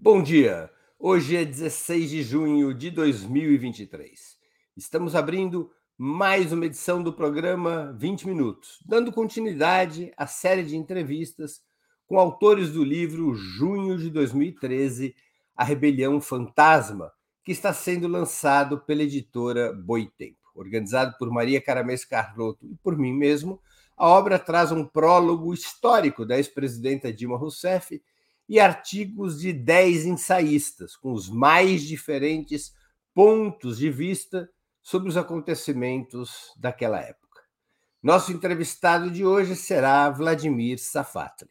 Bom dia. Hoje é 16 de junho de 2023. Estamos abrindo mais uma edição do programa 20 Minutos, dando continuidade à série de entrevistas com autores do livro Junho de 2013, A Rebelião Fantasma, que está sendo lançado pela editora Boitempo. Organizado por Maria Caramês Carlotto e por mim mesmo, a obra traz um prólogo histórico da ex-presidenta Dilma Rousseff e artigos de dez ensaístas, com os mais diferentes pontos de vista sobre os acontecimentos daquela época. Nosso entrevistado de hoje será Vladimir Safatli,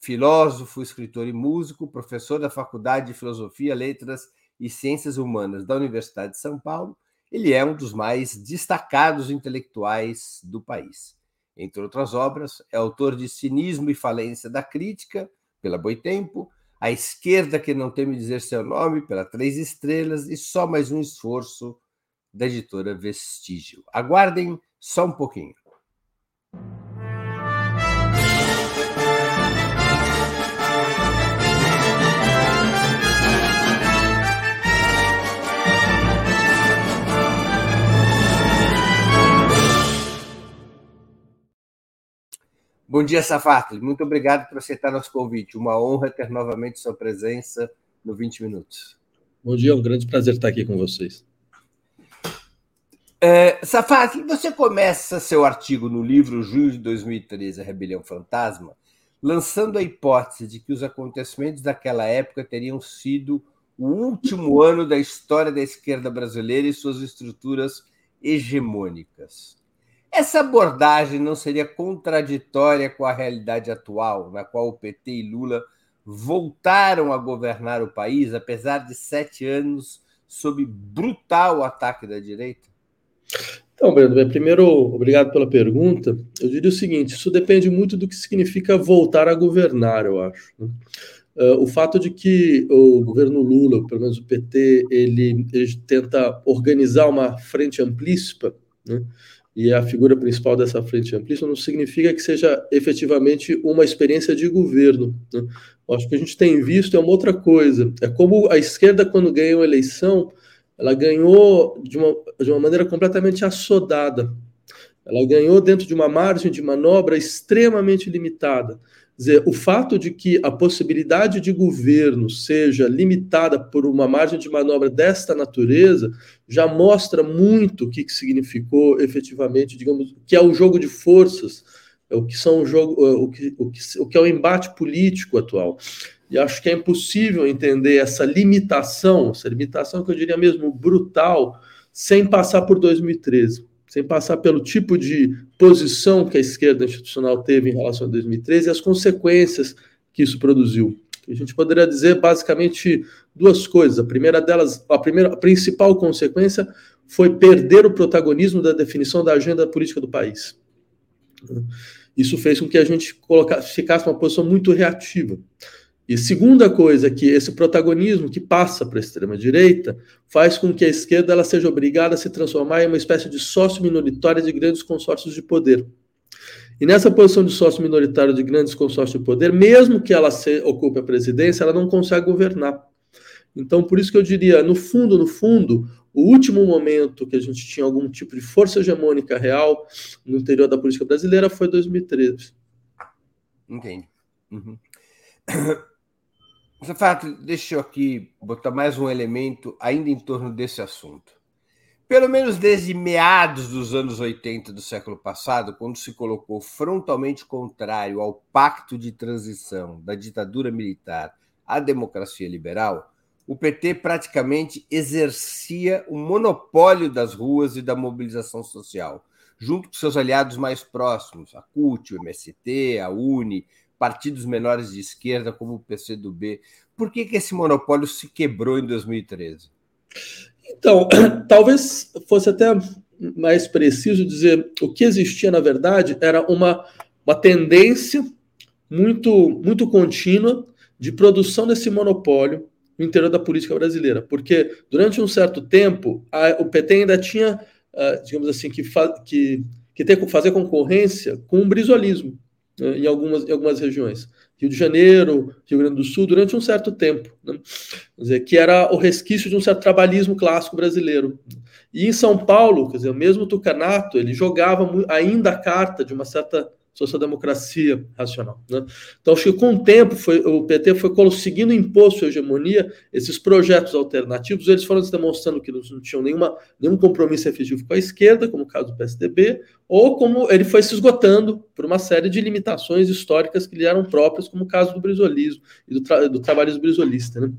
filósofo, escritor e músico, professor da Faculdade de Filosofia, Letras e Ciências Humanas da Universidade de São Paulo. Ele é um dos mais destacados intelectuais do país. Entre outras obras, é autor de Cinismo e Falência da Crítica, pela Boitempo, a esquerda que não teme dizer seu nome, pela Três Estrelas, e só mais um esforço da editora Vestígio. Aguardem só um pouquinho. Bom dia, Safatli. Muito obrigado por aceitar nosso convite. Uma honra ter novamente sua presença no 20 Minutos. Bom dia, é um grande prazer estar aqui com vocês. É, Safatli, você começa seu artigo no livro Junho de 2013, A Rebelião Fantasma, lançando a hipótese de que os acontecimentos daquela época teriam sido o último ano da história da esquerda brasileira e suas estruturas hegemônicas. Essa abordagem não seria contraditória com a realidade atual, na qual o PT e Lula voltaram a governar o país, apesar de sete anos sob brutal ataque da direita? Então, Brando, primeiro, obrigado pela pergunta. Eu diria o seguinte: isso depende muito do que significa voltar a governar, eu acho. Uh, o fato de que o governo Lula, pelo menos o PT, ele, ele tenta organizar uma frente amplíssima, né? E a figura principal dessa frente amplista não significa que seja efetivamente uma experiência de governo. Né? Acho que a gente tem visto é uma outra coisa. É como a esquerda, quando ganhou a eleição, ela ganhou de uma, de uma maneira completamente assodada. Ela ganhou dentro de uma margem de manobra extremamente limitada dizer, o fato de que a possibilidade de governo seja limitada por uma margem de manobra desta natureza já mostra muito o que, que significou efetivamente, digamos, que é o jogo de forças, é o que são o jogo, é, o que, o que, o que é o embate político atual. E acho que é impossível entender essa limitação, essa limitação que eu diria mesmo brutal, sem passar por 2013 sem passar pelo tipo de posição que a esquerda institucional teve em relação a 2013 e as consequências que isso produziu. A gente poderia dizer basicamente duas coisas. A primeira delas, a primeira, a principal consequência foi perder o protagonismo da definição da agenda política do país. Isso fez com que a gente colocasse, ficasse numa posição muito reativa. E segunda coisa que esse protagonismo que passa para a extrema direita faz com que a esquerda ela seja obrigada a se transformar em uma espécie de sócio minoritário de grandes consórcios de poder. E nessa posição de sócio minoritário de grandes consórcios de poder, mesmo que ela se, ocupe a presidência, ela não consegue governar. Então, por isso que eu diria, no fundo, no fundo, o último momento que a gente tinha algum tipo de força hegemônica real no interior da política brasileira foi 2013. Entende. Uhum. Fato, deixa eu aqui botar mais um elemento ainda em torno desse assunto. Pelo menos desde meados dos anos 80 do século passado, quando se colocou frontalmente contrário ao pacto de transição da ditadura militar à democracia liberal, o PT praticamente exercia o monopólio das ruas e da mobilização social, junto com seus aliados mais próximos, a CUT, o MST, a UNE, partidos menores de esquerda, como o PCdoB. Por que, que esse monopólio se quebrou em 2013? Então, talvez fosse até mais preciso dizer o que existia, na verdade, era uma, uma tendência muito, muito contínua de produção desse monopólio no interior da política brasileira, porque durante um certo tempo a, o PT ainda tinha, uh, digamos assim, que, que, que ter, fazer concorrência com o brisolismo. Né, em, algumas, em algumas regiões. Rio de Janeiro, Rio Grande do Sul, durante um certo tempo, né? dizer, que era o resquício de um certo trabalhismo clássico brasileiro. E em São Paulo, quer dizer, mesmo Tucanato, ele jogava ainda a carta de uma certa social-democracia racional. Né? Então, acho que com o tempo foi, o PT foi conseguindo impor sua hegemonia, esses projetos alternativos, eles foram demonstrando que não tinham nenhuma, nenhum compromisso efetivo com a esquerda, como o caso do PSDB, ou como ele foi se esgotando por uma série de limitações históricas que lhe eram próprias, como o caso do brisolismo e do, tra do trabalhismo brisolista. Né?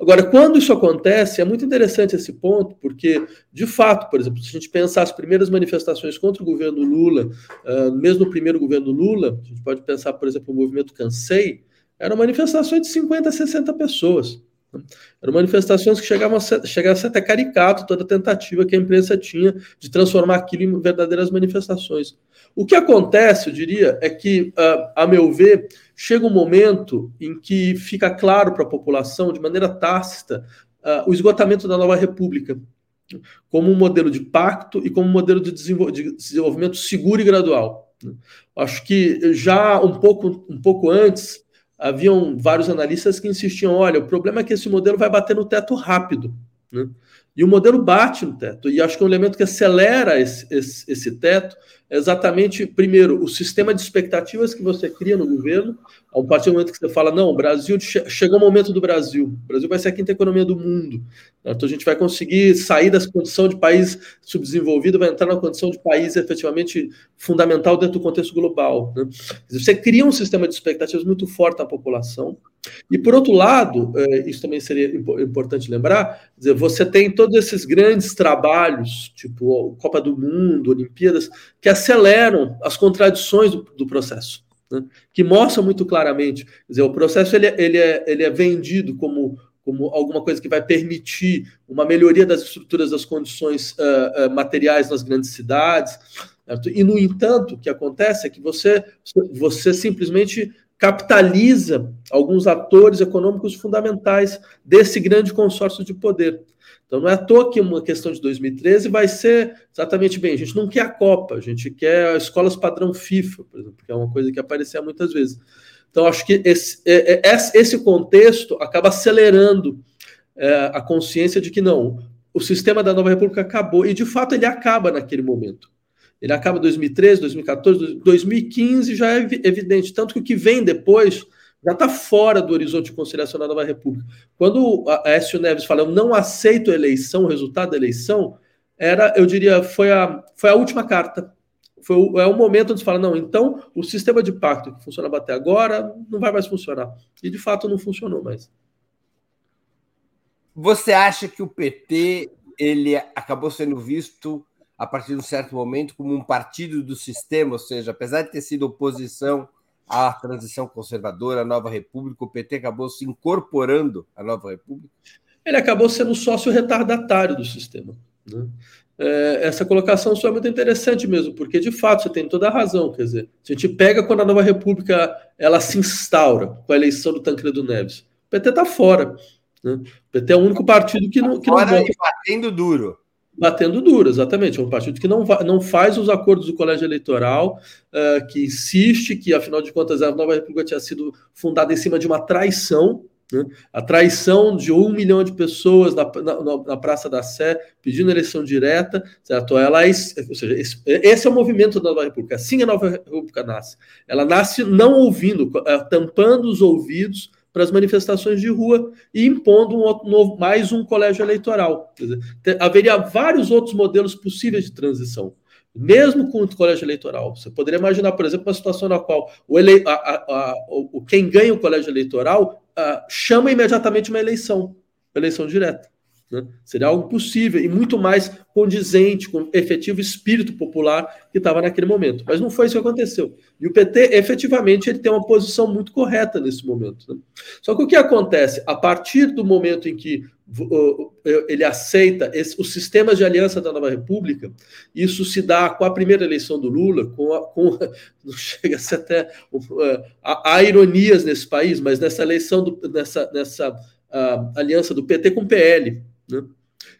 Agora, quando isso acontece, é muito interessante esse ponto, porque, de fato, por exemplo, se a gente pensar as primeiras manifestações contra o governo Lula, uh, mesmo o primeiro governo Lula, a gente pode pensar, por exemplo, o movimento Cansei, eram manifestações de 50 a 60 pessoas. Eram manifestações que chegavam a ser, chegavam a ser até caricato toda a tentativa que a imprensa tinha de transformar aquilo em verdadeiras manifestações. O que acontece, eu diria, é que, uh, a meu ver, chega um momento em que fica claro para a população, de maneira tácita, uh, o esgotamento da nova república como um modelo de pacto e como um modelo de, desenvolvimento seguro e gradual. Acho que já um pouco, um pouco antes, haviam vários analistas que insistiam: olha, o problema é que esse modelo vai bater no teto rápido. Né? E o modelo bate no teto. E acho que um elemento que acelera esse, esse, esse teto é exatamente, primeiro, o sistema de expectativas que você cria no governo, a partir do momento que você fala, não, o Brasil, chegou o momento do Brasil, o Brasil vai ser a quinta economia do mundo, então a gente vai conseguir sair dessa condição de país subdesenvolvido, vai entrar na condição de país efetivamente fundamental dentro do contexto global. Né? Você cria um sistema de expectativas muito forte na população, e por outro lado, é, isso também seria importante lembrar, você tem todos esses grandes trabalhos, tipo Copa do Mundo, Olimpíadas, que aceleram as contradições do, do processo, né? que mostram muito claramente. Quer dizer, o processo ele, é, ele, é, ele é vendido como, como alguma coisa que vai permitir uma melhoria das estruturas das condições uh, uh, materiais nas grandes cidades. Certo? E, no entanto, o que acontece é que você, você simplesmente capitaliza alguns atores econômicos fundamentais desse grande consórcio de poder. Então não é à toa que uma questão de 2013 vai ser exatamente bem. A gente não quer a Copa, a gente quer escolas padrão FIFA, por exemplo, que é uma coisa que aparecia muitas vezes. Então acho que esse, é, é, esse contexto acaba acelerando é, a consciência de que não, o sistema da nova república acabou e de fato ele acaba naquele momento. Ele acaba em 2013, 2014, 2015 já é evidente, tanto que o que vem depois já está fora do horizonte de conciliação da nova república. Quando a Écio Neves fala, eu não aceito a eleição, o resultado da eleição, era, eu diria, foi a, foi a última carta. Foi o, é o momento onde se fala, não, então o sistema de pacto que funcionava até agora não vai mais funcionar. E de fato não funcionou mais. Você acha que o PT ele acabou sendo visto a partir de um certo momento como um partido do sistema, ou seja, apesar de ter sido oposição à transição conservadora, à nova república, o PT acabou se incorporando à nova república? Ele acabou sendo sócio retardatário do sistema. Né? É, essa colocação só é muito interessante mesmo, porque de fato você tem toda a razão. Quer dizer, a gente pega quando a nova república ela se instaura com a eleição do Tancredo Neves. O PT está fora. Né? O PT é o único partido que não. Que não vota. batendo duro batendo duro, exatamente. É um partido que não, não faz os acordos do colégio eleitoral, uh, que insiste que, afinal de contas, a nova república tinha sido fundada em cima de uma traição. Né? A traição de um milhão de pessoas na, na, na, Praça da Sé pedindo eleição direta, certo? Ela é, ou seja, esse, esse, é o movimento da Nova República. Assim a Nova República nasce. Ela nasce não ouvindo, uh, tampando os ouvidos para as manifestações de rua e impondo um outro, novo, mais um colégio eleitoral. Dizer, ter, haveria vários outros modelos possíveis de transição, mesmo com o colégio eleitoral. Você poderia imaginar, por exemplo, uma situação na qual o, ele, a, a, a, o quem ganha o colégio eleitoral chama imediatamente uma eleição, eleição direta. Né? Seria algo possível e muito mais condizente com o efetivo espírito popular que estava naquele momento. Mas não foi isso que aconteceu. E o PT, efetivamente, ele tem uma posição muito correta nesse momento. Né? Só que o que acontece? A partir do momento em que ele aceita esse, os sistemas de aliança da nova república, isso se dá com a primeira eleição do Lula, com, a, com chega a até uh, há, ironias nesse país, mas nessa eleição do, nessa, nessa uh, aliança do PT com o PL, né?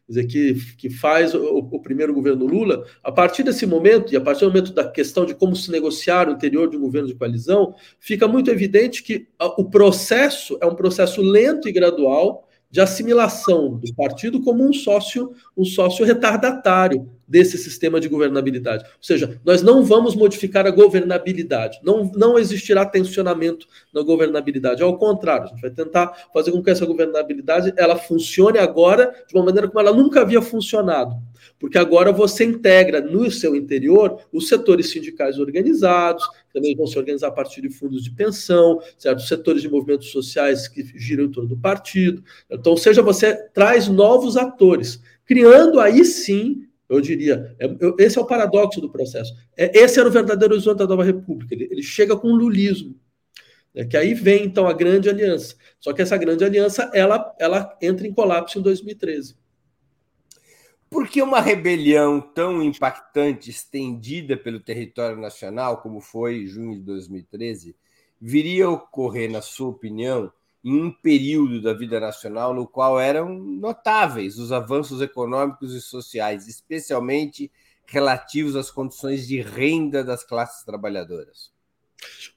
quer dizer, que, que faz o, o, primeiro governo Lula, a partir desse momento, e a partir do momento da questão de como se negociar o interior de um governo de coalizão, fica muito evidente que o processo é um processo lento e gradual de assimilação do partido como um sócio, um sócio retardatário desse sistema de governabilidade. Ou seja, nós não vamos modificar a governabilidade, não, não existirá tensionamento na governabilidade. Ao contrário, a gente vai tentar fazer com que essa governabilidade ela funcione agora de uma maneira como ela nunca havia funcionado porque agora você integra no seu interior os setores sindicais organizados, também vão se organizar a partir de fundos de pensão, certo? Setores de movimentos sociais que giram em torno do partido. Então, ou seja, você traz novos atores, criando aí sim eu diria, é, esse é o paradoxo do processo. É, esse era o verdadeiro horizonte da nova república. Ele, ele chega com o lulismo, né, que aí vem então a grande aliança. Só que essa grande aliança ela, ela entra em colapso em 2013. Por que uma rebelião tão impactante, estendida pelo território nacional, como foi em junho de 2013, viria a ocorrer, na sua opinião, em um período da vida nacional no qual eram notáveis os avanços econômicos e sociais, especialmente relativos às condições de renda das classes trabalhadoras?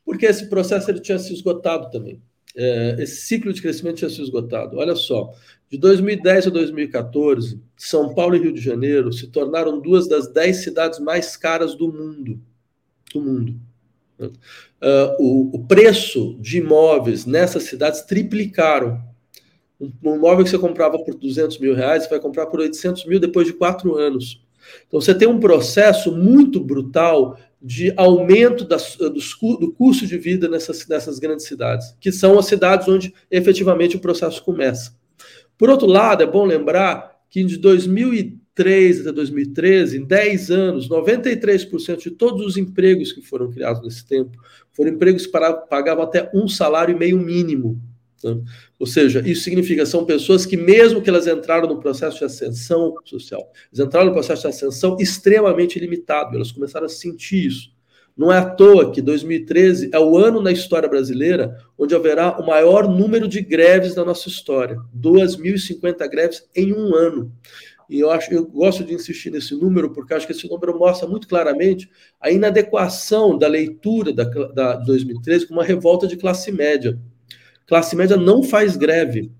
Porque esse processo ele tinha se esgotado também. É, esse ciclo de crescimento tinha se esgotado. Olha só, de 2010 a 2014, São Paulo e Rio de Janeiro se tornaram duas das dez cidades mais caras do mundo. Do mundo. Uh, o, o, preço de imóveis nessas cidades triplicaram. Um, um imóvel que você comprava por 200 mil reais, você vai comprar por 800 mil depois de quatro anos. Então você tem um processo muito brutal de aumento das, dos, do custo de vida nessas, nessas grandes cidades, que são as cidades onde efetivamente o processo começa. Por outro lado, é bom lembrar que de 2003 até 2013, em 10 anos, 93% de todos os empregos que foram criados nesse tempo foram empregos que pagavam até um salário e meio mínimo. Né? Ou seja, isso significa são pessoas que, mesmo que elas entraram no processo de ascensão social, elas entraram no processo de ascensão extremamente limitado, elas começaram a sentir isso. Não é à toa que 2013 é o ano na história brasileira onde haverá o maior número de greves da nossa história. 2.050 greves em um ano. E eu acho, eu gosto de insistir nesse número porque acho que esse número mostra muito claramente a inadequação da leitura da, da 2013 como uma revolta de classe média. Classe média não faz greve,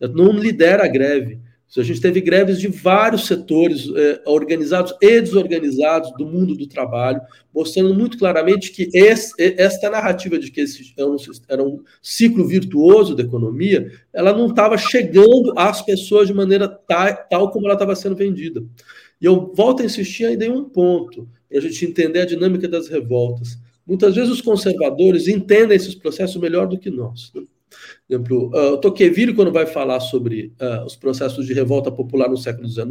não lidera a greve. A gente teve greves de vários setores, eh, organizados e desorganizados do mundo do trabalho, mostrando muito claramente que esse, esta narrativa de que esse era um, era um ciclo virtuoso da economia, ela não estava chegando às pessoas de maneira tal, tal como ela estava sendo vendida. E eu volto a insistir ainda em um ponto, para a gente entender a dinâmica das revoltas. Muitas vezes os conservadores entendem esses processos melhor do que nós. Né? Exemplo, uh, Tocqueville, quando vai falar sobre uh, os processos de revolta popular no século XIX,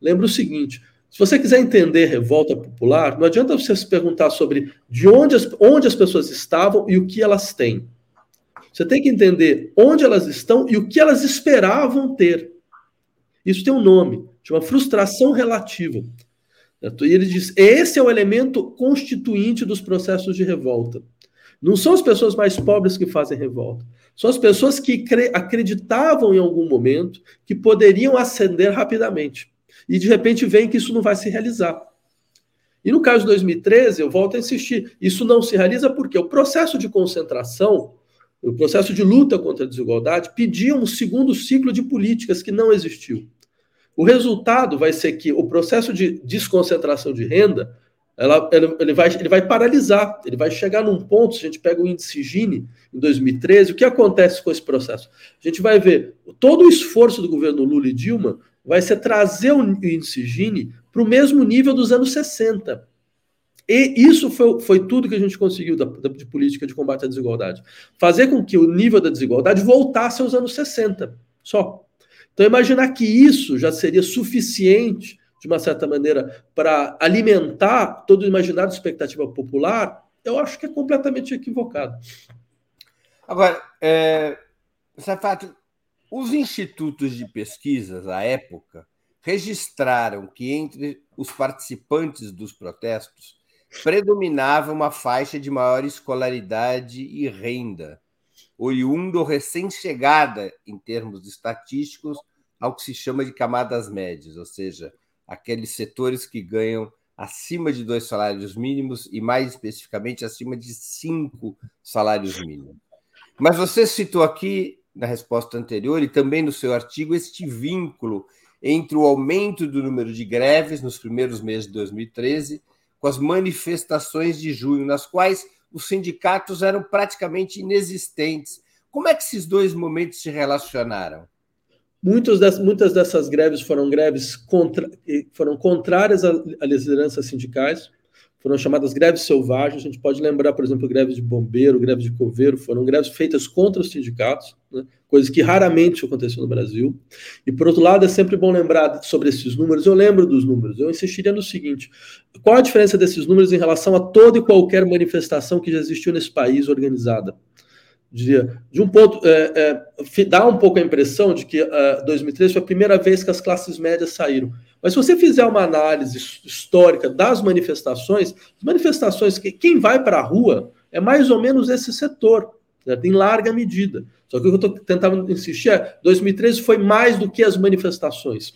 lembra o seguinte: se você quiser entender revolta popular, não adianta você se perguntar sobre de onde as, onde as pessoas estavam e o que elas têm. Você tem que entender onde elas estão e o que elas esperavam ter. Isso tem um nome, chama frustração relativa. E ele diz: esse é o elemento constituinte dos processos de revolta. Não são as pessoas mais pobres que fazem revolta. São as pessoas que acreditavam em algum momento que poderiam ascender rapidamente. E de repente vem que isso não vai se realizar. E no caso de 2013, eu volto a insistir, isso não se realiza porque o processo de concentração, o processo de luta contra a desigualdade, pedia um segundo ciclo de políticas que não existiu. O resultado vai ser que o processo de desconcentração de renda ela, ele, vai, ele vai paralisar, ele vai chegar num ponto, se a gente pega o índice Gini em 2013, o que acontece com esse processo? A gente vai ver todo o esforço do governo Lula e Dilma vai ser trazer o índice Gini para o mesmo nível dos anos 60. E isso foi, foi tudo que a gente conseguiu da, da, de política de combate à desigualdade. Fazer com que o nível da desigualdade voltasse aos anos 60, só. Então, imaginar que isso já seria suficiente de uma certa maneira, para alimentar todo o imaginário de expectativa popular, eu acho que é completamente equivocado. Agora, é, Safato, os institutos de pesquisas, à época, registraram que entre os participantes dos protestos predominava uma faixa de maior escolaridade e renda, oriundo recém-chegada, em termos estatísticos, ao que se chama de camadas médias, ou seja, aqueles setores que ganham acima de dois salários mínimos e, mais especificamente, acima de cinco salários mínimos. Mas você citou aqui, na resposta anterior e também no seu artigo, este vínculo entre o aumento do número de greves nos primeiros meses de 2013 com as manifestações de junho, nas quais os sindicatos eram praticamente inexistentes. Como é que esses dois momentos se relacionaram? Muitas, muitas dessas greves foram greves contra, foram contrárias às lideranças sindicais, foram chamadas greves selvagens. A gente pode lembrar, por exemplo, greves de bombeiro, greves de coveiro, foram greves feitas contra os sindicatos, né? coisas que raramente aconteceu no Brasil. E, por outro lado, é sempre bom lembrar sobre esses números. Eu lembro dos números. Eu insistiria no seguinte: qual a diferença desses números em relação a toda e qualquer manifestação que já existiu nesse país organizada? Diria, de um ponto, é, é, dá um pouco a impressão de que é, 2013 foi a primeira vez que as classes médias saíram. Mas se você fizer uma análise histórica das manifestações, manifestações, quem vai para a rua é mais ou menos esse setor, certo? em larga medida. Só que o que eu estou tentando insistir é 2013 foi mais do que as manifestações.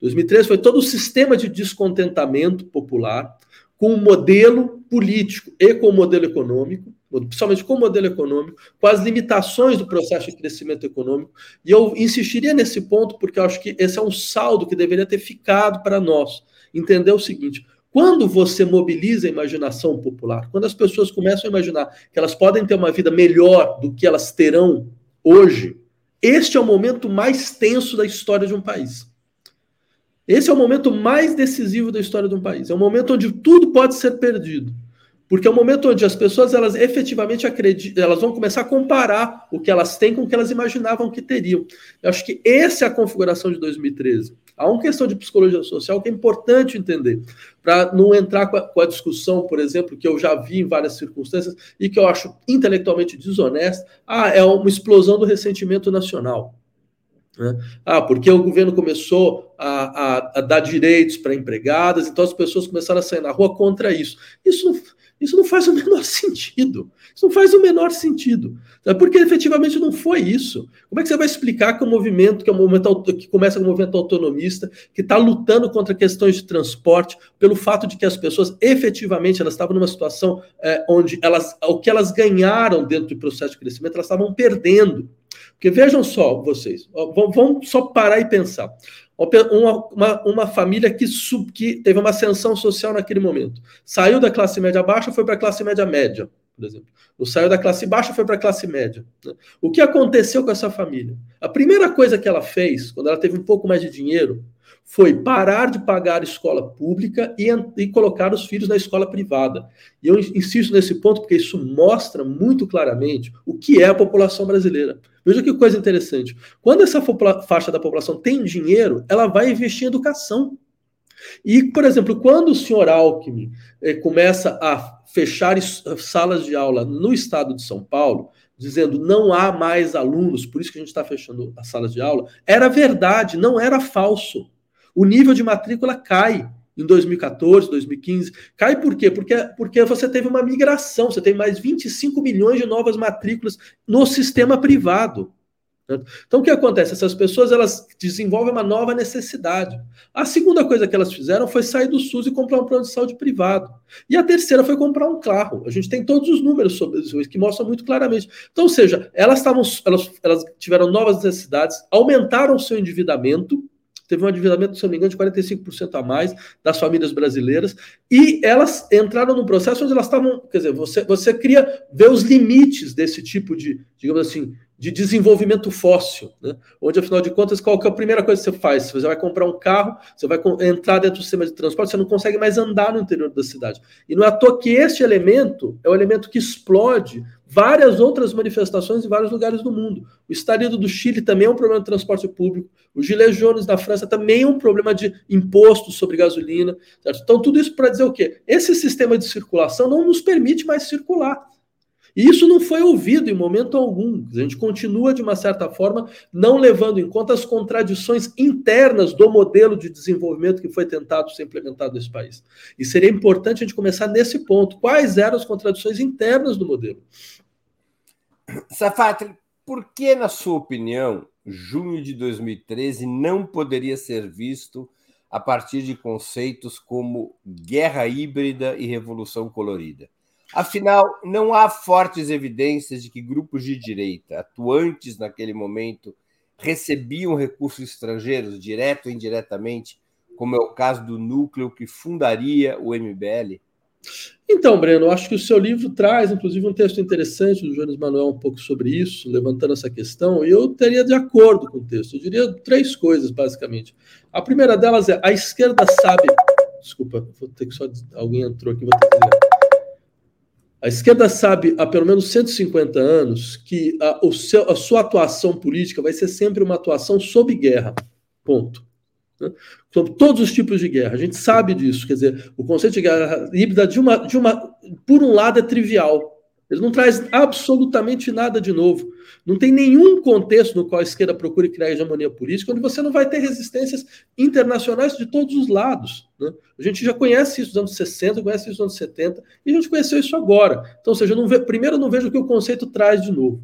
2013 né? foi todo o sistema de descontentamento popular com o modelo político e com o modelo econômico, principalmente com o modelo econômico, com as limitações do processo de crescimento econômico. E eu insistiria nesse ponto, porque eu acho que esse é um saldo que deveria ter ficado para nós. Entender o seguinte: quando você mobiliza a imaginação popular, quando as pessoas começam a imaginar que elas podem ter uma vida melhor do que elas terão hoje, este é o momento mais tenso da história de um país. Esse é o momento mais decisivo da história de um país. É o momento onde tudo pode ser perdido. Porque é o momento onde as pessoas elas efetivamente acreditam, elas vão começar a comparar o que elas têm com o que elas imaginavam que teriam. Eu acho que essa é a configuração de 2013. Há uma questão de psicologia social que é importante entender, para não entrar com a, com a, discussão, por exemplo, que eu já vi em várias circunstâncias e que eu acho intelectualmente desonesta. Ah, é uma explosão do ressentimento nacional. Né? Ah, porque o governo começou a, a, a dar direitos para empregadas, então as pessoas começaram a sair na rua contra isso. Isso isso não faz o menor sentido. Isso não faz o menor sentido. Porque efetivamente não foi isso. Como é que você vai explicar que o movimento, que é um movimento que começa com um movimento autonomista, que está lutando contra questões de transporte, pelo fato de que as pessoas efetivamente elas estavam numa situação é, onde elas, o que elas ganharam dentro do processo de crescimento, elas estavam perdendo. Porque vejam só, vocês, vamos só parar e pensar. Uma, uma, uma, família que, sub, que teve uma ascensão social naquele momento. Saiu da classe média baixa, foi para a classe média média, por exemplo. Ou saiu da classe baixa, foi para a classe média. Né? O que aconteceu com essa família? A primeira coisa que ela fez, quando ela teve um pouco mais de dinheiro, foi parar de pagar escola pública e, e, colocar os filhos na escola privada. E eu insisto nesse ponto porque isso mostra muito claramente o que é a população brasileira. Veja que coisa interessante. Quando essa faixa da população tem dinheiro, ela vai investir em educação. E, por exemplo, quando o senhor Alckmin eh, começa a fechar salas de aula no estado de São Paulo, dizendo não há mais alunos, por isso que a gente está fechando as salas de aula, era verdade, não era falso o nível de matrícula cai em 2014, 2015. Cai por quê? Porque, porque você teve uma migração, você tem mais 25 milhões de novas matrículas no sistema privado. Então, o que acontece? Essas pessoas elas desenvolvem uma nova necessidade. A segunda coisa que elas fizeram foi sair do SUS e comprar um plano de saúde privado. E a terceira foi comprar um carro. A gente tem todos os números sobre isso que mostram muito claramente. Então, ou seja, elas, estavam, elas, elas tiveram novas necessidades, aumentaram o seu endividamento, teve um endividamento, se não me engano, de 45% a mais das famílias brasileiras, e elas entraram num processo onde elas estavam, quer dizer, você, você ver os limites desse tipo de, digamos assim, de desenvolvimento fóssil, né? onde, afinal de contas, qual que é a primeira coisa que você faz? Você vai comprar um carro, você vai entrar dentro do sistema de transporte, você não consegue mais andar no interior da cidade. E não é à toa que este elemento é o elemento que explode várias outras manifestações em vários lugares do mundo. O estarido do Chile também é um problema de transporte público. O Gilets jaunes da França também é um problema de imposto sobre gasolina. Certo? Então, tudo isso para dizer o quê? Esse sistema de circulação não nos permite mais circular. E isso não foi ouvido em momento algum. A gente continua, de uma certa forma, não levando em conta as contradições internas do modelo de desenvolvimento que foi tentado ser implementado nesse país. E seria importante a gente começar nesse ponto. Quais eram as contradições internas do modelo? Safatli, por que, na sua opinião, junho de 2013 não poderia ser visto a partir de conceitos como guerra híbrida e revolução colorida. Afinal, não há fortes evidências de que grupos de direita atuantes naquele momento recebiam recursos estrangeiros, direto ou indiretamente, como é o caso do núcleo que fundaria o MBL? Então, Breno, acho que o seu livro traz, inclusive, um texto interessante do Jones Manuel um pouco sobre isso, levantando essa questão, e eu teria de acordo com o texto. Eu diria três coisas, basicamente. A primeira delas é a esquerda sabe. Desculpa, vou ter que só. Alguém entrou aqui, vou ter que ligar. A esquerda sabe há pelo menos 150 anos que a, seu, a sua atuação política vai ser sempre uma atuação sob guerra. Ponto. Né? Sobre todos os tipos de guerra. A gente sabe disso. Quer dizer, o conceito de guerra híbrida, de uma, de uma, por um lado, é trivial. Ele não traz absolutamente nada de novo. Não tem nenhum contexto no qual a esquerda procure criar hegemonia política, onde você não vai ter resistências internacionais de todos os lados. Né? A gente já conhece isso nos anos 60, conhece isso nos anos 70, e a gente conheceu isso agora. Então, ou seja, não ve... primeiro eu não vejo o que o conceito traz de novo.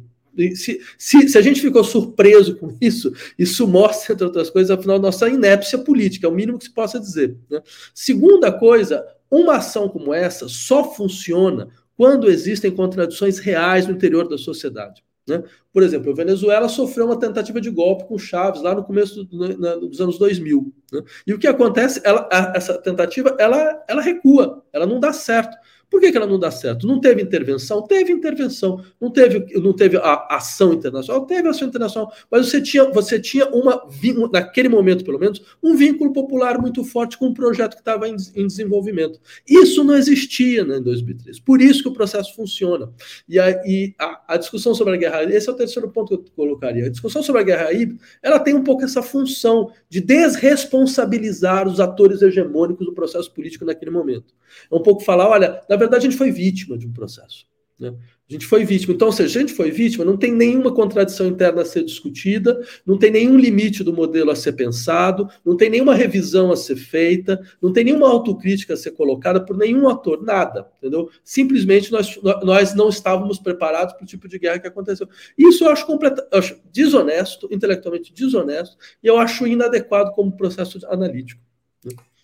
Se, se, se, a gente ficou surpreso com isso, isso mostra, entre outras coisas, afinal, nossa inépcia política, é o mínimo que se possa dizer. Né? Segunda coisa, uma ação como essa só funciona quando existem contradições reais no interior da sociedade. Né? Por exemplo, a Venezuela sofreu uma tentativa de golpe com Chaves lá no começo do, na, dos anos 2000. Né? E o que acontece? Ela, a, essa tentativa ela, ela recua, ela não dá certo. Por que, que ela não dá certo? Não teve intervenção? Teve intervenção. Não teve, não teve a ação internacional? Teve ação internacional. Mas você tinha, você tinha uma, naquele momento, pelo menos, um vínculo popular muito forte com um projeto que estava em, em, desenvolvimento. Isso não existia né, em 2003. Por isso que o processo funciona. E, a, e a, a, discussão sobre a guerra, esse é o terceiro ponto que eu colocaria. A discussão sobre a guerra híbrida, ela tem um pouco essa função de desresponsabilizar os atores hegemônicos do processo político naquele momento. É um pouco falar, olha, na verdade a gente foi vítima de um processo. Né? A gente foi vítima. Então, se a gente foi vítima, não tem nenhuma contradição interna a ser discutida, não tem nenhum limite do modelo a ser pensado, não tem nenhuma revisão a ser feita, não tem nenhuma autocrítica a ser colocada por nenhum ator, nada, entendeu? Simplesmente nós, nós não estávamos preparados para o tipo de guerra que aconteceu. Isso eu acho, completa, eu acho desonesto, intelectualmente desonesto, e eu acho inadequado como processo analítico.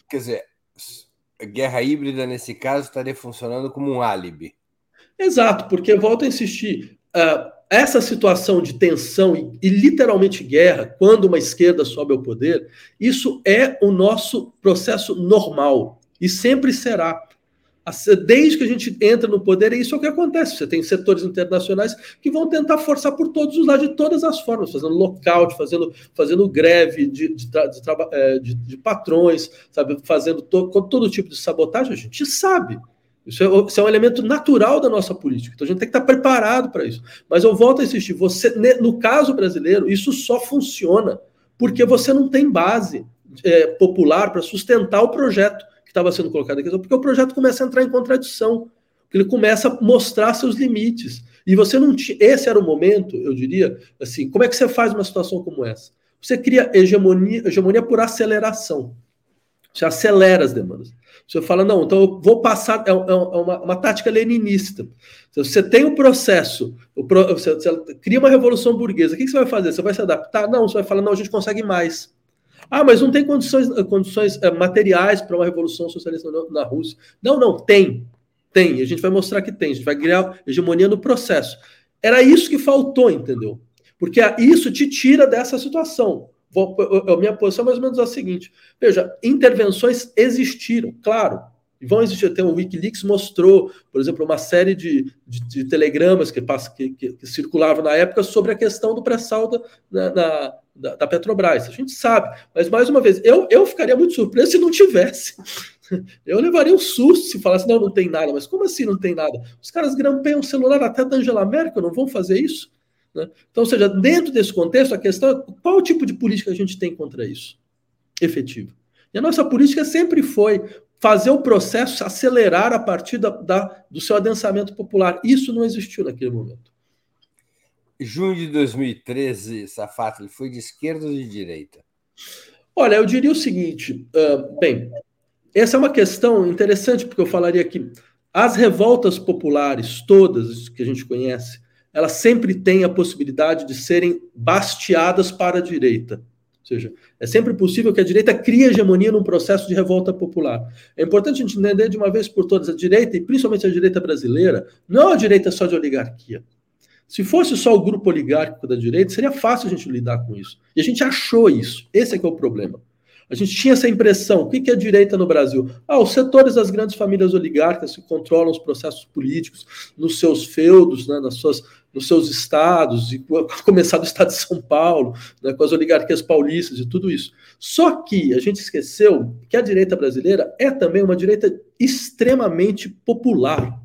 Quer dizer, guerra híbrida, nesse caso, estaria funcionando como um álibi. Exato, porque volto a insistir. Uh, essa situação de tensão e, e, literalmente guerra, quando uma esquerda sobe ao poder, isso é o nosso processo normal e sempre será. Desde que a gente entra no poder, é isso que acontece. Você tem setores internacionais que vão tentar forçar por todos os lados, de todas as formas, fazendo lockout, fazendo, fazendo greve de, de, é, de, de patrões, sabe? fazendo to, todo tipo de sabotagem. A gente sabe. Isso é, isso é, um elemento natural da nossa política. Então a gente tem que estar preparado para isso. Mas eu volto a insistir: você, no caso brasileiro, isso só funciona porque você não tem base é, popular para sustentar o projeto estava sendo colocado aqui, porque o projeto começa a entrar em contradição, ele começa a mostrar seus limites. E você não tinha. Esse era o momento, eu diria, assim, como é que você faz uma situação como essa? Você cria hegemonia, hegemonia por aceleração. Você acelera as demandas. Você fala, não, então eu vou passar. É, é uma, uma, tática leninista. Você tem um processo, você, cria uma revolução burguesa, o que você vai fazer? Você vai se adaptar? Não, você vai falar, não, a gente consegue mais. Ah, mas não tem condições, condições é, materiais para uma revolução socialista na Rússia. Não, não, tem. Tem. A gente vai mostrar que tem. A gente vai criar hegemonia no processo. Era isso que faltou, entendeu? Porque isso te tira dessa situação. A minha posição é mais ou menos a seguinte: veja, intervenções existiram, claro, vão existir. Até o Wikileaks mostrou, por exemplo, uma série de, de, de telegramas que, que, que, que, circulavam na época sobre a questão do pré-sal na, da, da, Petrobras. A gente sabe. Mas, mais uma vez, eu, eu ficaria muito surpreso se não tivesse. Eu levaria um susto se falasse, não, não tem nada. Mas como assim não tem nada? Os caras grampeiam o celular até da Angela Merkel, não vão fazer isso? Né? Então, ou seja, dentro desse contexto, a questão é qual tipo de política a gente tem contra isso? Efetivo. E a nossa política sempre foi fazer o processo acelerar a partir da, da, do seu adensamento popular. Isso não existiu naquele momento. Junho de 2013, Safato, ele foi de esquerda ou de direita? Olha, eu diria o seguinte: uh, bem, essa é uma questão interessante, porque eu falaria que as revoltas populares, todas que a gente conhece, elas sempre têm a possibilidade de serem bastiadas para a direita. Ou seja, é sempre possível que a direita crie hegemonia num processo de revolta popular. É importante a gente entender de uma vez por todas a direita, e principalmente a direita brasileira, não é uma direita só de oligarquia. Se fosse só o grupo oligárquico da direita, seria fácil a gente lidar com isso. E a gente achou isso. Esse é que é o problema. A gente tinha essa impressão. O que é direita no Brasil? Ah, os setores das grandes famílias oligárquicas que controlam os processos políticos nos seus feudos, né, nas suas, nos seus estados, e começar do estado de São Paulo, né, com as oligarquias paulistas e tudo isso. Só que a gente esqueceu que a direita brasileira é também uma direita extremamente popular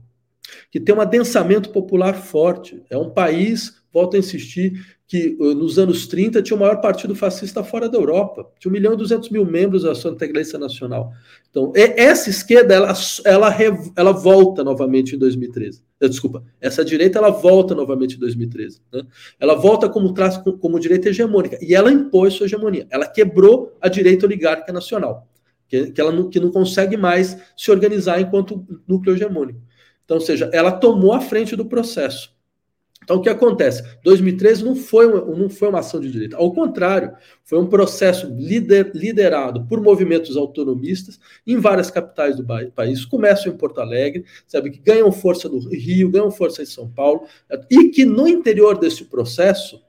que tem um adensamento popular forte. É um país, volto a insistir, que eh, nos anos 30 tinha o maior partido fascista fora da Europa. Tinha 1 milhão e 200 mil membros da sua integrância nacional. Então, essa esquerda, ela, ela, ela volta novamente em 2013. Eh, desculpa, essa direita, ela volta novamente em 2013. Né? Ela volta como, como direita hegemônica. E ela impôs sua hegemonia. Ela quebrou a direita oligárquica nacional. Que, que ela não, que não consegue mais se organizar enquanto núcleo hegemônico. Então, ou seja, ela tomou a frente do processo. Então, o que acontece? 2013 não foi, uma, não foi uma ação de direita. Ao contrário, foi um processo lider, liderado por movimentos autonomistas em várias capitais do país. Começam em Porto Alegre, sabe, que ganham força no Rio, ganham força em São Paulo, e que no interior desse processo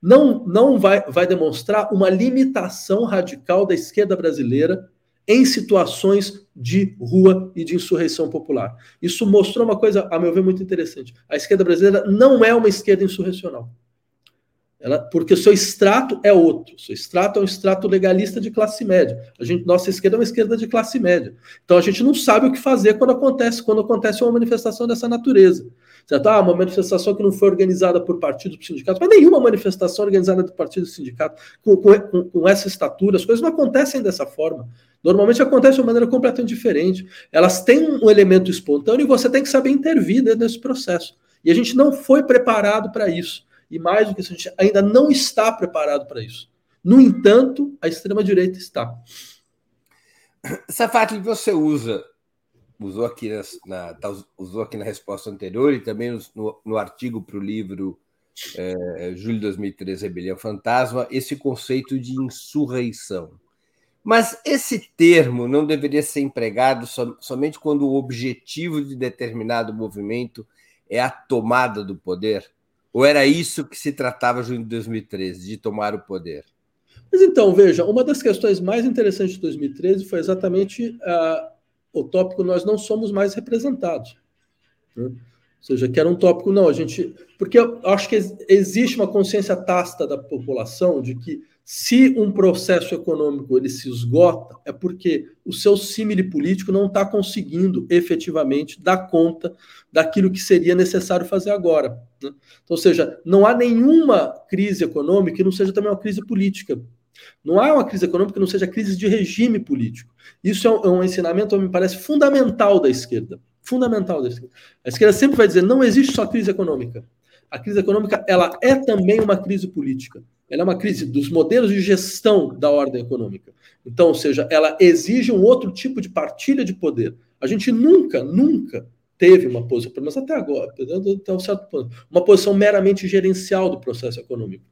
não, não vai, vai demonstrar uma limitação radical da esquerda brasileira em situações de rua e de insurreição popular. Isso mostrou uma coisa, a meu ver, muito interessante. A esquerda brasileira não é uma esquerda insurrecional. Ela, porque o seu extrato é outro. Seu extrato é um extrato legalista de classe média. A gente, nossa esquerda é uma esquerda de classe média. Então a gente não sabe o que fazer quando acontece, quando acontece uma manifestação dessa natureza. Certo? Ah, uma manifestação que não foi organizada por partidos, por sindicatos, mas nenhuma manifestação organizada por partidos e sindicatos com, com, com essa estatura, as coisas não acontecem dessa forma. Normalmente acontece de uma maneira completamente diferente. Elas têm um elemento espontâneo e você tem que saber intervir dentro desse processo. E a gente não foi preparado para isso. E mais do que isso, a gente ainda não está preparado para isso. No entanto, a extrema-direita está. Safati, você usa, usou aqui, na, tá, usou aqui na resposta anterior e também no, no artigo para o livro é, Julho de 2013, Rebelião Fantasma, esse conceito de insurreição. Mas esse termo não deveria ser empregado som, somente quando o objetivo de determinado movimento é a tomada do poder? Ou era isso que se tratava junho de 2013, de tomar o poder? Mas então, veja, uma das questões mais interessantes de 2013 foi exatamente uh, o tópico nós não somos mais representados. Né? Ou seja, que era um tópico, não, a gente. Porque eu acho que existe uma consciência tácita da população de que se um processo econômico ele se esgota, é porque o seu símile político não está conseguindo efetivamente dar conta daquilo que seria necessário fazer agora. Né? Então, ou seja, não há nenhuma crise econômica que não seja também uma crise política. Não há uma crise econômica que não seja crise de regime político. Isso é um, é um ensinamento, me parece, fundamental da esquerda. Fundamental da esquerda. A esquerda sempre vai dizer: não existe só crise econômica. A crise econômica ela é também uma crise política ela é uma crise dos modelos de gestão da ordem econômica. Então, ou seja, ela exige um outro tipo de partilha de poder. A gente nunca, nunca teve uma posição, pelo menos até agora, até um certo ponto, uma posição meramente gerencial do processo econômico.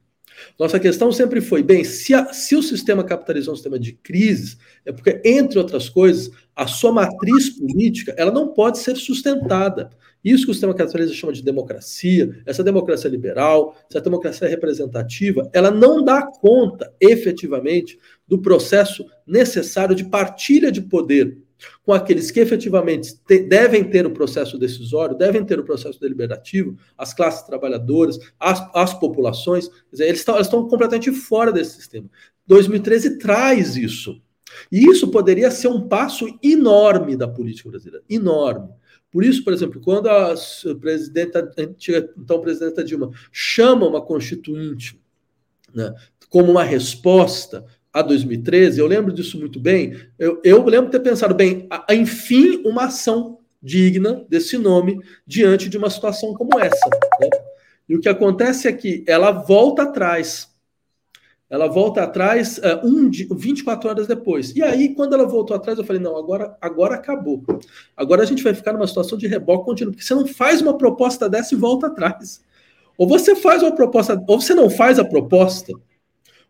Nossa questão sempre foi, bem, se, a, se o sistema capitalista é um sistema de crises, é porque, entre outras coisas, a sua matriz política ela não pode ser sustentada. Isso que o sistema capitalista chama de democracia, essa democracia liberal, essa democracia representativa, ela não dá conta, efetivamente, do processo necessário de partilha de poder com aqueles que efetivamente te, devem ter o processo decisório, devem ter o processo deliberativo, as classes trabalhadoras, as, as populações, dizer, eles, estão, completamente fora desse sistema. 2013 traz isso. E isso poderia ser um passo enorme da política brasileira, enorme. Por isso, por exemplo, quando a presidenta, então presidenta Dilma, chama uma constituinte né, como uma resposta a 2013, eu lembro disso muito bem. Eu, eu lembro ter pensado, bem, a, a, enfim, uma ação digna desse nome diante de uma situação como essa. Né? E o que acontece é que ela volta atrás. Ela volta atrás uh, um, 24 horas depois. E aí, quando ela voltou atrás, eu falei: não, agora, agora acabou. Agora a gente vai ficar numa situação de reboque contínuo, porque você não faz uma proposta dessa e volta atrás. Ou você faz uma proposta, ou você não faz a proposta,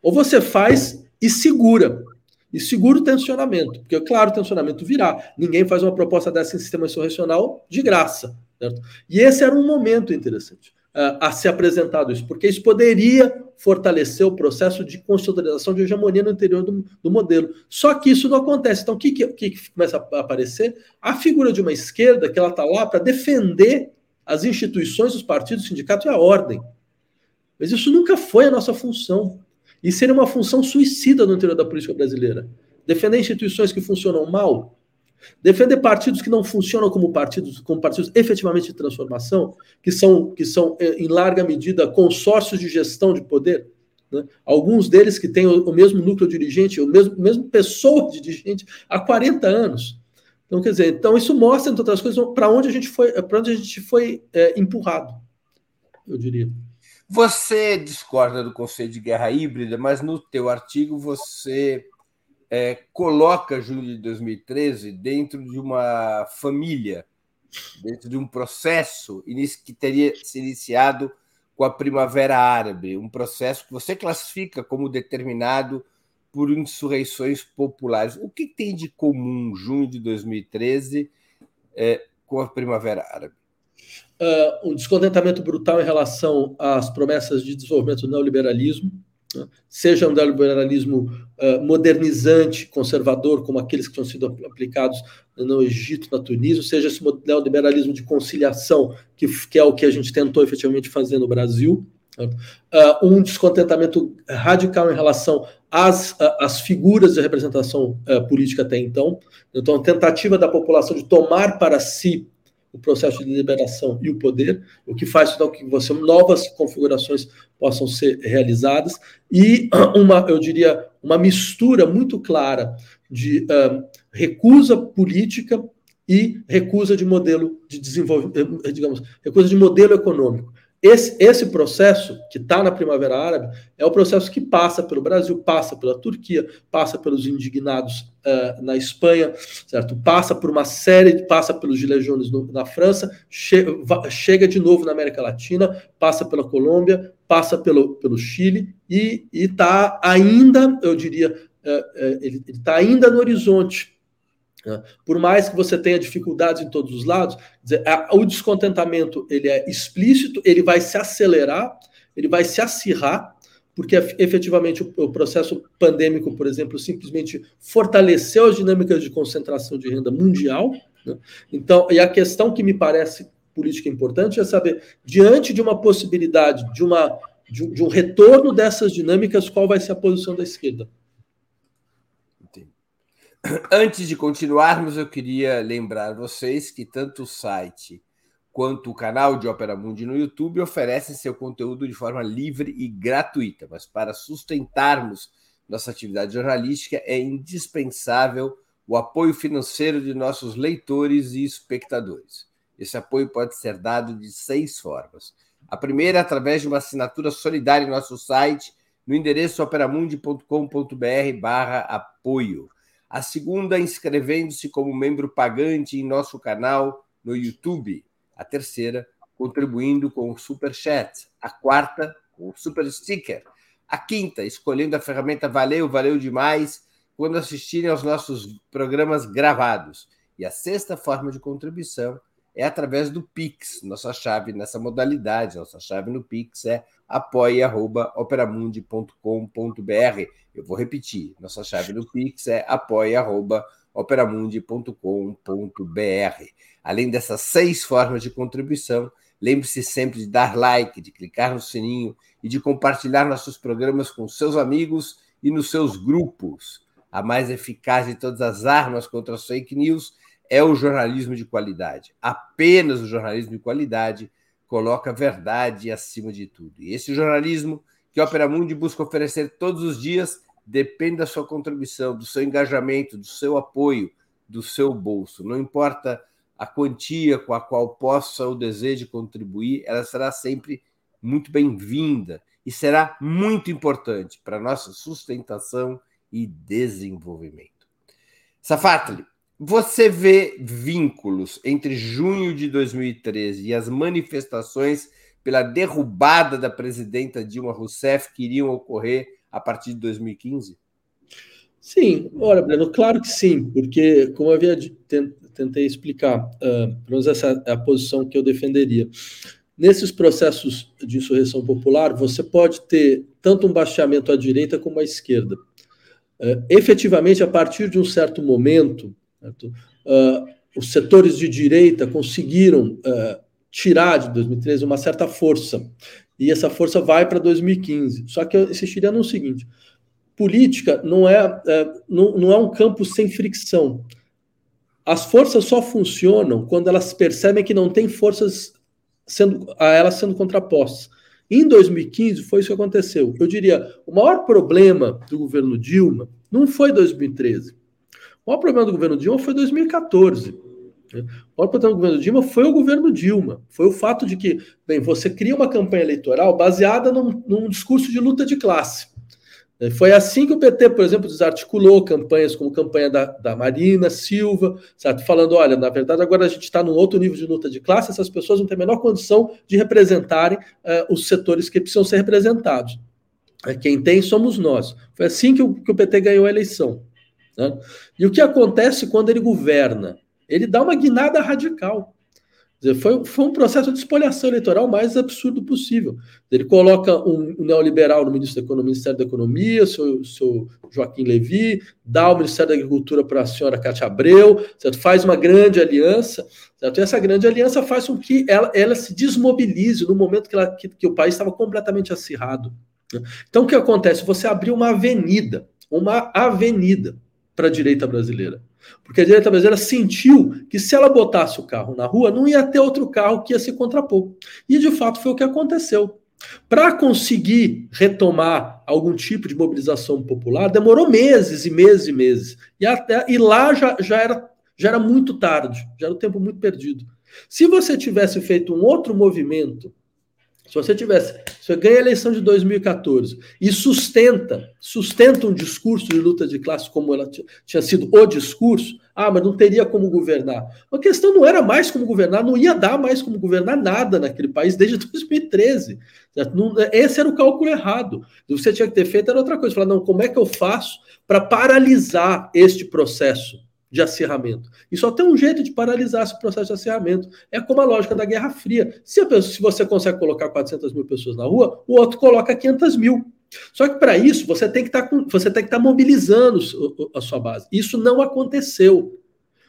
ou você faz e segura. E segura o tensionamento, porque, claro, o tensionamento virá. Ninguém faz uma proposta dessa em sistema insurrecional de graça. Certo? E esse era um momento interessante uh, a ser apresentado isso, porque isso poderia fortalecer o processo de consolidação de hegemonia no interior do, do modelo. Só que isso não acontece. Então, o que, que, que começa a aparecer? A figura de uma esquerda que ela está lá para defender as instituições, os partidos, os sindicatos e a ordem. Mas isso nunca foi a nossa função. E seria uma função suicida no interior da política brasileira. Defender instituições que funcionam mal, defender partidos que não funcionam como partidos, como partidos efetivamente de transformação, que são, que são eh, em larga medida consórcios de gestão de poder. Né? Alguns deles que têm o, o mesmo núcleo dirigente, o mesmo, mesmo pessoa de dirigente há 40 anos. Então, quer dizer, então isso mostra, entre outras coisas, para onde a gente foi, para onde a gente foi é, empurrado, eu diria. Você discorda do conceito de guerra híbrida, mas no teu artigo você é, coloca junho de 2013 dentro de uma família, dentro de um processo que teria se iniciado com a Primavera Árabe, um processo que você classifica como determinado por insurreições populares. O que tem de comum junho de 2013 é, com a Primavera Árabe? Uh, um descontentamento brutal em relação às promessas de desenvolvimento do neoliberalismo, né? seja um neoliberalismo uh, modernizante, conservador, como aqueles que tinham sido aplicados no Egito, na Tunísia, seja esse neoliberalismo de conciliação, que, que é o que a gente tentou efetivamente fazer no Brasil, Uh, um descontentamento radical em relação às, às figuras de representação uh, política até então. Então, tentativa da população de tomar para si o processo de liberação e o poder, o que faz então que você novas configurações possam ser realizadas e uma, eu diria, uma mistura muito clara de uh, recusa política e recusa de modelo de desenvolvimento, eh, digamos, recusa de modelo econômico. Esse, esse processo que está na Primavera Árabe é o processo que passa pelo Brasil, passa pela Turquia, passa pelos indignados uh, na Espanha, certo? Passa por uma série, passa pelos gilejones na França, che chega de novo na América Latina, passa pela Colômbia, passa pelo, pelo Chile e está ainda, eu diria, uh, uh, ele está ainda no horizonte? Por mais que você tenha dificuldades em todos os lados, o descontentamento ele é explícito, ele vai se acelerar, ele vai se acirrar, porque efetivamente o, processo pandêmico, por exemplo, simplesmente fortaleceu as dinâmicas de concentração de renda mundial. Né? Então, e a questão que me parece política importante é saber, diante de uma possibilidade de, uma, de um retorno dessas dinâmicas, qual vai ser a posição da esquerda? Antes de continuarmos, eu queria lembrar vocês que tanto o site quanto o canal de Opera Mundi no YouTube oferecem seu conteúdo de forma livre e gratuita, mas para sustentarmos nossa atividade jornalística é indispensável o apoio financeiro de nossos leitores e espectadores. Esse apoio pode ser dado de seis formas. A primeira, através de uma assinatura solidária em nosso site, no endereço operamundi.com.br barra apoio a segunda inscrevendo-se como membro pagante em nosso canal no YouTube, a terceira contribuindo com o Super Chat, a quarta com o Super Sticker, a quinta escolhendo a ferramenta Valeu, valeu demais quando assistirem aos nossos programas gravados. E a sexta forma de contribuição é através do Pix. Nossa chave nessa modalidade, nossa chave no Pix é apoia.operamundi.com.br. Eu vou repetir, nossa chave no Pix é apoia.operamundi.com.br. Além dessas seis formas de contribuição, lembre-se sempre de dar like, de clicar no sininho e de compartilhar nossos programas com seus amigos e nos seus grupos. A mais eficaz de todas as armas contra as fake news é o jornalismo de qualidade. Apenas o jornalismo de qualidade coloca a verdade acima de tudo. E esse jornalismo que a Opera Mundi busca oferecer todos os dias depende da sua contribuição, do seu engajamento, do seu apoio, do seu bolso. Não importa a quantia com a qual possa ou deseje contribuir, ela será sempre muito bem-vinda e será muito importante para a nossa sustentação e desenvolvimento. Safatli, você vê vínculos entre junho de 2013 e as manifestações pela derrubada da presidenta Dilma Rousseff que iriam ocorrer a partir de 2015? Sim, olha, Breno, claro que sim, porque, como eu havia tentei explicar, uh, pelo menos essa é a posição que eu defenderia. Nesses processos de insurreição popular, você pode ter tanto um baixamento à direita como à esquerda. Uh, efetivamente, a partir de um certo momento? Uh, os setores de direita conseguiram uh, tirar de 2013 uma certa força, e essa força vai para 2015. Só que eu insistiria no seguinte: política não é, é, não, não é um campo sem fricção. As forças só funcionam quando elas percebem que não tem forças sendo, a elas sendo contrapostas. Em 2015 foi isso que aconteceu. Eu diria, o maior problema do governo Dilma não foi 2013. O maior problema do governo Dilma foi 2014. O maior problema do governo Dilma foi o governo Dilma. Foi o fato de que, bem, você cria uma campanha eleitoral baseada num, num discurso de luta de classe. É, foi assim que o PT, por exemplo, desarticulou campanhas como campanha da, da Marina Silva, certo? falando: olha, na verdade, agora a gente está num outro nível de luta de classe, essas pessoas não têm a menor condição de representarem uh, os setores que precisam ser representados. É, quem tem somos nós. Foi assim que o, que o PT ganhou a eleição. Né? E o que acontece quando ele governa? Ele dá uma guinada radical. Foi, foi um processo de espoliação eleitoral mais absurdo possível. Ele coloca um, um neoliberal no ministro da Economia, Ministério da Economia, seu, seu Joaquim Levi, dá o Ministério da Agricultura para a senhora Cátia Abreu, certo? faz uma grande aliança, certo? e essa grande aliança faz com que ela, ela se desmobilize no momento que, ela, que, que o país estava completamente acirrado. Né? Então, o que acontece? Você abriu uma avenida, uma avenida para a direita brasileira. Porque a direita brasileira sentiu que se ela botasse o carro na rua, não ia ter outro carro que ia se contrapor. E de fato foi o que aconteceu. Para conseguir retomar algum tipo de mobilização popular, demorou meses e meses e meses. E, até, e lá já, já, era, já era muito tarde, já era o tempo muito perdido. Se você tivesse feito um outro movimento se você tivesse, você ganha a eleição de 2014 e sustenta, sustenta um discurso de luta de classe como ela tinha sido o discurso, ah, mas não teria como governar. A questão não era mais como governar, não ia dar mais como governar nada naquele país desde 2013. esse era o cálculo errado. O que você tinha que ter feito era outra coisa, falar, não, como é que eu faço para paralisar este processo? De acirramento. E só tem um jeito de paralisar esse processo de acirramento. É como a lógica da Guerra Fria. Se, pessoa, se você consegue colocar 400 mil pessoas na rua, o outro coloca 500 mil. Só que para isso você tem que tá estar tá mobilizando a sua base. Isso não aconteceu.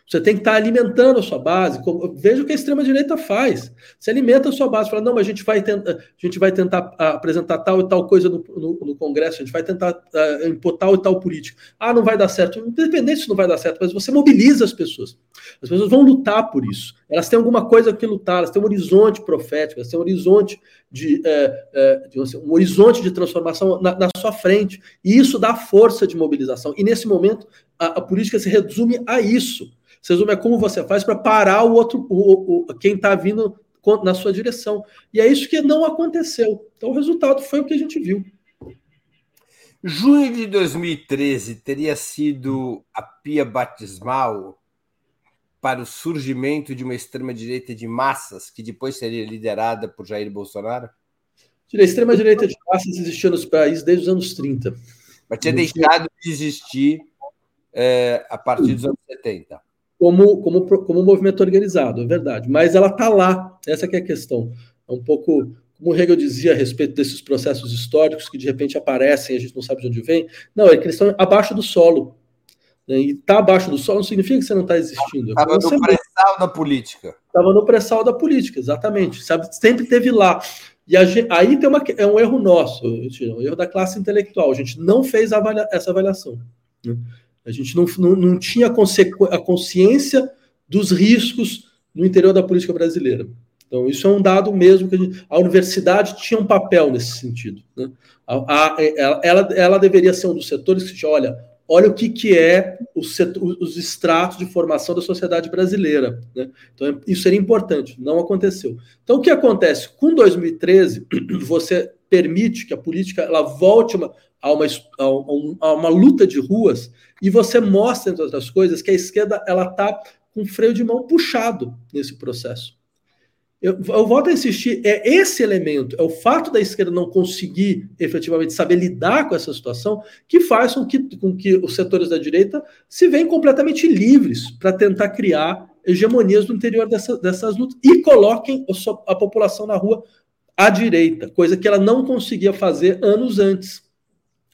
Você tem que estar alimentando a sua base. Veja o que a extrema-direita faz. Você alimenta a sua base, fala, não, mas a gente vai, tentar, a gente vai tentar ah, apresentar tal e tal coisa no, no, no Congresso, a gente vai tentar uh, impor tal e tal política. Ah, não vai dar certo. Independente se não vai dar certo, mas você mobiliza as pessoas. As pessoas vão lutar por isso. Elas têm alguma coisa que lutar, elas têm um horizonte profético, elas têm um horizonte de, é, é, de um horizonte de transformação na, na, sua frente. E isso dá força de mobilização. E nesse momento, a, a política se resume a isso você resume é como você faz para parar o outro, o, o quem está vindo na sua direção. E é isso que não aconteceu. Então o resultado foi o que a gente viu. Junho de 2013 teria sido a pia batismal para o surgimento de uma extrema-direita de massas, que depois seria liderada por Jair Bolsonaro? A extrema-direita de massas existiu nos países desde os anos 30. Mas tinha deixado de existir é, a partir dos anos 70 como, como, como movimento organizado, é verdade. Mas ela está lá, essa é a questão. É um pouco, como o Hegel dizia a respeito desses processos históricos que de repente aparecem, a gente não sabe de onde vem. Não, é que eles estão abaixo do solo. Né? E tá abaixo do solo não significa que você não está existindo. Estava no pré-sal da política. Estava no pré-sal da política, exatamente. Sabe, sempre teve lá. E gente, aí tem uma, é um erro nosso, um erro da classe intelectual. A gente não fez avalia, essa avaliação. Né? A gente não, não, não tinha a consciência dos riscos no interior da política brasileira. Então, isso é um dado mesmo que a, gente, a universidade tinha um papel nesse sentido. Né? A, a, ela, ela deveria ser um dos setores que, olha, olha o que, que é setor, os estratos de formação da sociedade brasileira. Né? Então, isso seria importante, não aconteceu. Então, o que acontece? Com 2013, você permite que a política ela volte uma, a, uma, a, uma luta de ruas e você mostra, entre outras coisas, que a esquerda ela está com freio de mão puxado nesse processo. Eu, eu volto a insistir, é esse elemento, é o fato da esquerda não conseguir efetivamente saber lidar com essa situação que faz com que, com que os setores da direita se veem completamente livres para tentar criar hegemonias no interior dessa, dessas lutas e coloquem a população na rua à direita, coisa que ela não conseguia fazer anos antes.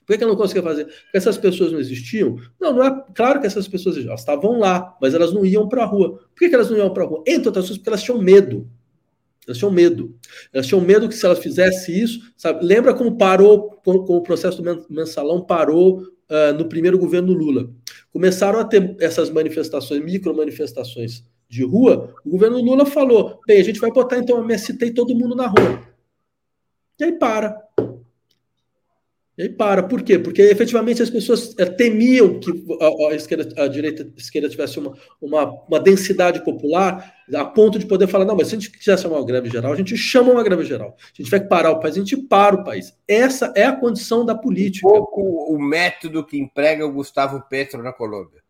Por que ela não conseguia fazer? Porque essas pessoas não existiam? Não, não é claro que essas pessoas elas estavam lá, mas elas não iam para a rua. Por que, elas não iam para a rua? Entre outras coisas, porque elas tinham medo. Elas tinham medo. Elas tinham medo que se elas fizessem isso, sabe? Lembra como parou, como, o processo do mensalão parou uh, no primeiro governo Lula? Começaram a ter essas manifestações, micro manifestações de rua. O governo Lula falou: bem, a gente vai botar então a MST e todo mundo na rua. E aí para. E aí para. Por quê? Porque efetivamente as pessoas é, temiam que a, a, esquerda, a direita a esquerda tivesse uma, uma, uma, densidade popular a ponto de poder falar: não, mas se a gente quisesse uma greve geral, a gente chama uma greve geral. Se a gente que parar o país, a gente para o país. Essa é a condição da política. Um pouco o método que emprega o Gustavo Petro na Colômbia.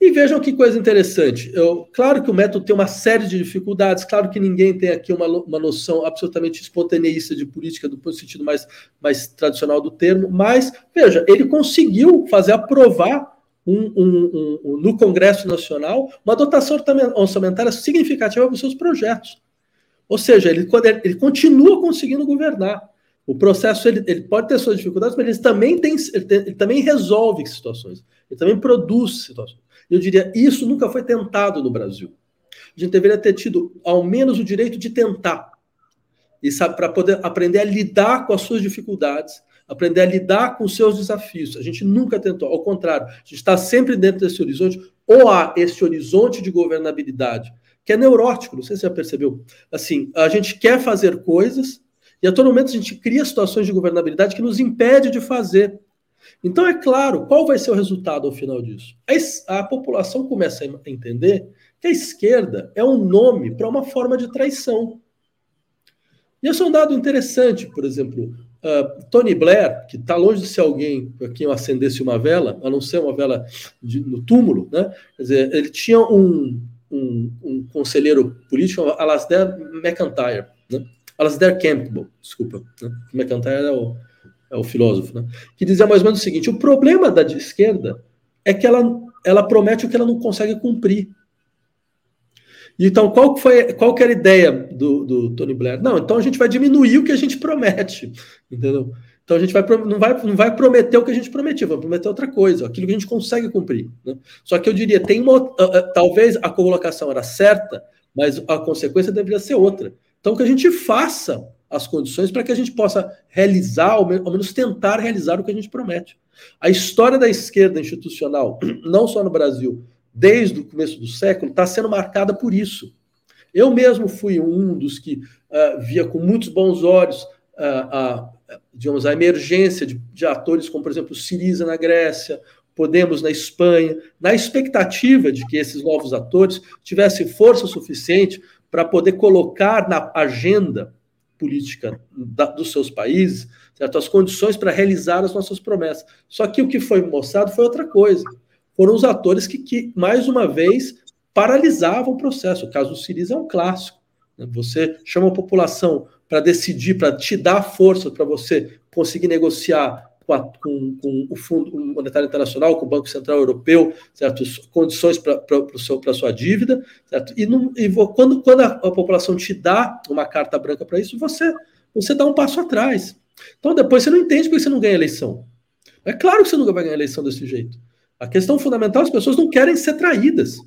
E vejam que coisa interessante. Eu, claro que o método tem uma série de dificuldades, claro que ninguém tem aqui uma, uma noção absolutamente espontaneísta de política, do sentido mais, mais tradicional do termo, mas, veja, ele conseguiu fazer aprovar um, um, um, no Congresso Nacional uma dotação orçamentária significativa para os seus projetos. Ou seja, ele, ele continua conseguindo governar. O processo ele, ele pode ter suas dificuldades, mas ele também, tem, ele, tem, ele também resolve situações, ele também produz situações. Eu diria, isso nunca foi tentado no Brasil. A gente deveria ter tido ao menos o direito de tentar. E sabe, para poder aprender a lidar com as suas dificuldades, aprender a lidar com os seus desafios. A gente nunca tentou, ao contrário, a gente está sempre dentro desse horizonte, ou há esse horizonte de governabilidade, que é neurótico, não sei se você já percebeu. Assim, a gente quer fazer coisas, e a todo momento a gente cria situações de governabilidade que nos impede de fazer. Então, é claro, qual vai ser o resultado ao final disso? A, a população começa a entender que a esquerda é um nome para uma forma de traição. E esse é um dado interessante, por exemplo, uh, Tony Blair, que está longe de ser alguém para quem eu acendesse uma vela, a não ser uma vela de, no túmulo, né? Quer dizer, ele tinha um, um, um conselheiro político, Alasdair McIntyre, né? Alasdair Campbell, desculpa, né? McIntyre é o, é o filósofo, né? que dizia mais ou menos o seguinte: o problema da esquerda é que ela, ela promete o que ela não consegue cumprir. Então, qual, foi, qual que era a ideia do, do Tony Blair? Não, então a gente vai diminuir o que a gente promete, entendeu? Então a gente vai, não, vai, não vai prometer o que a gente prometiu, vai prometer outra coisa, aquilo que a gente consegue cumprir. Né? Só que eu diria, tem uma, talvez a colocação era certa, mas a consequência deveria ser outra. Então que a gente faça as condições para que a gente possa realizar, ao menos tentar realizar o que a gente promete. A história da esquerda institucional, não só no Brasil, desde o começo do século, está sendo marcada por isso. Eu mesmo fui um dos que uh, via com muitos bons olhos uh, a, digamos, a emergência de, de atores como, por exemplo, Siriza na Grécia, Podemos na Espanha, na expectativa de que esses novos atores tivessem força suficiente para poder colocar na agenda política da, dos seus países, certo? as condições para realizar as nossas promessas. Só que o que foi mostrado foi outra coisa. Foram os atores que, que mais uma vez, paralisavam o processo. O caso do Siriza é um clássico. Né? Você chama a população para decidir, para te dar força para você conseguir negociar com, a, com, com, o Fundo Monetário Internacional, com o Banco Central Europeu, certo? condições para a sua dívida, certo? E, não, e quando, quando a, a, população te dá uma carta branca para isso, você, você dá um passo atrás. Então depois você não entende porque você não ganha eleição. É claro que você nunca vai ganhar eleição desse jeito. A questão fundamental, as pessoas não querem ser traídas.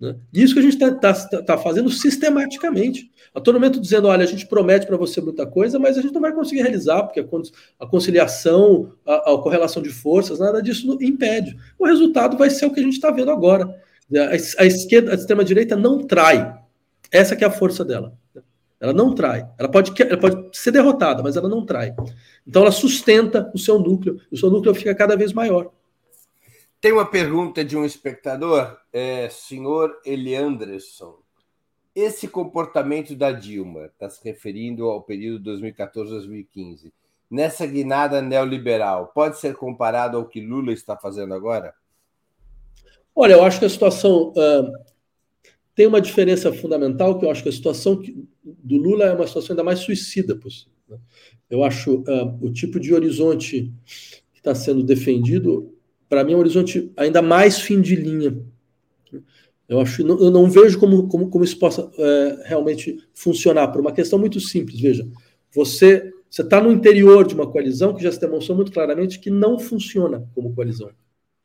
Né? Isso que a gente está tá, tá fazendo sistematicamente. A todo momento dizendo, olha, a gente promete para você muita coisa, mas a gente não vai conseguir realizar, porque a conciliação, a, a correlação de forças, nada disso impede. O resultado vai ser o que a gente está vendo agora. A, a esquerda, a extrema-direita não trai. Essa que é a força dela. Ela não trai. Ela pode, ela pode ser derrotada, mas ela não trai. Então ela sustenta o seu núcleo, o seu núcleo fica cada vez maior. Tem uma pergunta de um espectador, é, senhor Elianderson. Esse comportamento da Dilma, está se referindo ao período 2014-2015, nessa guinada neoliberal, pode ser comparado ao que Lula está fazendo agora? Olha, eu acho que a situação uh, tem uma diferença fundamental, que eu acho que a situação do Lula é uma situação ainda mais suicida possível. Né? Eu acho uh, o tipo de horizonte que está sendo defendido, para mim, é um horizonte ainda mais fim de linha. Eu acho, eu não vejo como, como, como isso possa é, realmente funcionar, por uma questão muito simples. Veja, você está no interior de uma coalizão que já se demonstrou muito claramente que não funciona como coalizão.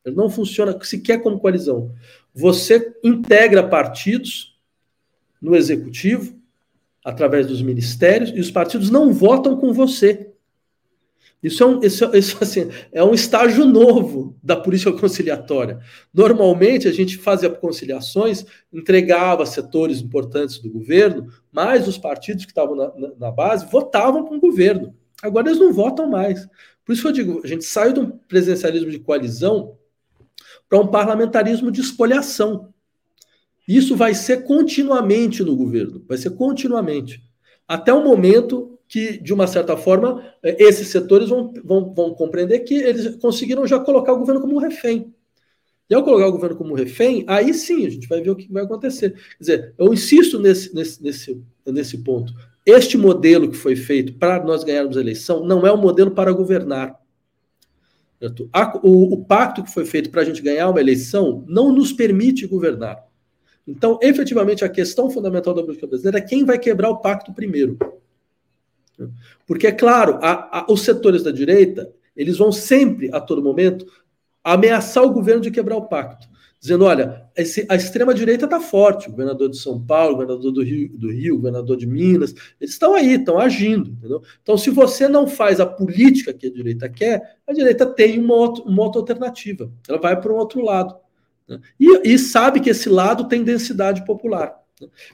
Não funciona sequer como coalizão. Você integra partidos no executivo, através dos ministérios, e os partidos não votam com você. Isso é um, isso, isso, assim, é um estágio novo da política conciliatória. Normalmente, a gente fazia conciliações, entregava setores importantes do governo, mas os partidos que estavam na, na, na base votavam com o governo. Agora eles não votam mais. Por isso que eu digo, a gente saiu de um presidencialismo de coalizão para um parlamentarismo de espoliação. Isso vai ser continuamente no governo, vai ser continuamente. Até o momento que, de uma certa forma, eh, esses setores vão, vão, vão compreender que eles conseguiram já colocar o governo como um refém. E ao colocar o governo como refém, aí sim a gente vai ver o que vai acontecer. Quer dizer, eu insisto nesse, nesse, nesse, nesse ponto. Este modelo que foi feito para nós ganharmos a eleição não é um modelo para governar. O, o pacto que foi feito para a gente ganhar uma eleição não nos permite governar. Então, efetivamente, a questão fundamental da política brasileira é quem vai quebrar o pacto primeiro. Porque, é claro, a, a, os setores da direita, eles vão sempre, a todo momento, ameaçar o governo de quebrar o pacto. Dizendo, olha, esse, a extrema-direita está forte, o governador de São Paulo, o governador do Rio, do Rio, o governador de Minas, eles estão aí, estão agindo. Entendeu? Então, se você não faz a política que a direita quer, a direita tem uma, outra, uma outra alternativa. Ela vai para um outro lado. Né? E, e sabe que esse lado tem densidade popular.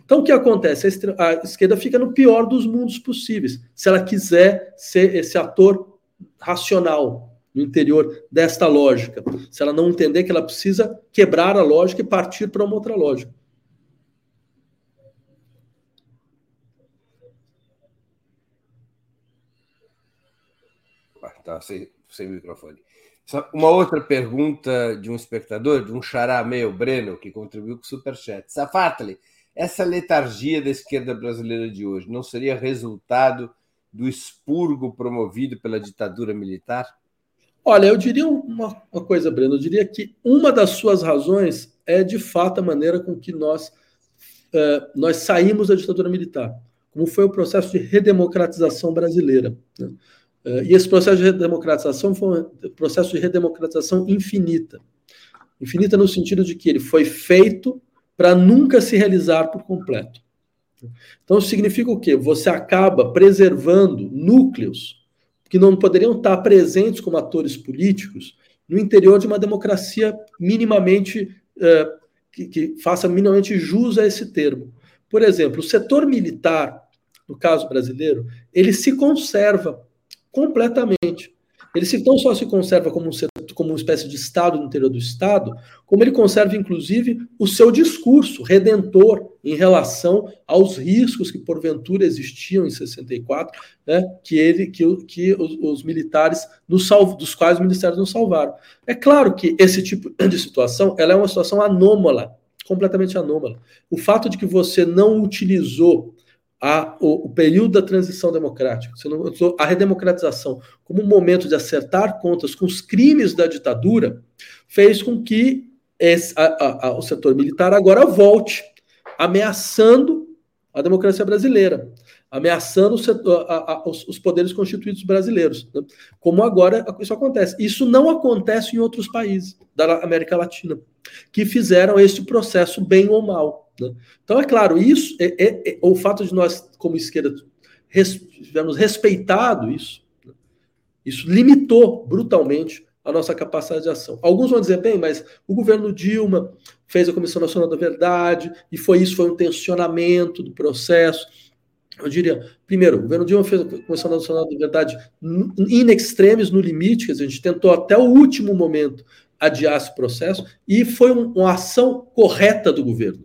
Então, o que acontece? A esquerda fica no pior dos mundos possíveis, se ela quiser ser esse ator racional no interior desta lógica, se ela não entender que ela precisa quebrar a lógica e partir para uma outra lógica. Tá sem, sem microfone. Uma outra pergunta de um espectador, de um xará meio Breno, que contribuiu com o Superchat. Safatli, essa letargia da esquerda brasileira de hoje não seria resultado do expurgo promovido pela ditadura militar? Olha, eu diria uma, uma, coisa, Breno. Eu diria que uma das suas razões é, de fato, a maneira com que nós, é, nós saímos da ditadura militar, como foi o processo de redemocratização brasileira. Né? É, e esse processo de redemocratização foi um processo de redemocratização infinita. Infinita no sentido de que ele foi feito para nunca se realizar por completo. Então, significa o quê? Você acaba preservando núcleos que não poderiam estar presentes como atores políticos no interior de uma democracia minimamente eh, que, que, faça minimamente jus a esse termo. Por exemplo, o setor militar, no caso brasileiro, ele se conserva completamente. Ele se, não só se conserva como, um, como uma espécie de Estado no interior do Estado, como ele conserva, inclusive, o seu discurso redentor em relação aos riscos que, porventura, existiam em 64, né, que, ele, que, que os, os militares, nos salv, dos quais os ministérios nos salvaram. É claro que esse tipo de situação ela é uma situação anômala, completamente anômala. O fato de que você não utilizou a, o, o, período da transição democrática, não a redemocratização como um momento de acertar contas com os crimes da ditadura, fez com que esse, a, a, o setor militar agora volte, ameaçando a democracia brasileira, ameaçando setor, os, os, poderes constituídos brasileiros. Né? Como agora isso acontece. Isso não acontece em outros países da América Latina, que fizeram este processo bem ou mal. Né? Então, é claro, isso é, é, é, o fato de nós, como esquerda, res, tivermos respeitado isso, né? isso limitou brutalmente a nossa capacidade de ação. Alguns vão dizer, bem, mas o governo Dilma fez a Comissão Nacional da Verdade, e foi isso, foi um tensionamento do processo. Eu diria, primeiro, o governo Dilma fez a Comissão Nacional da Verdade in extremis, no limite, quer dizer, a gente tentou até o último momento adiar esse processo, e foi um, uma ação correta do governo.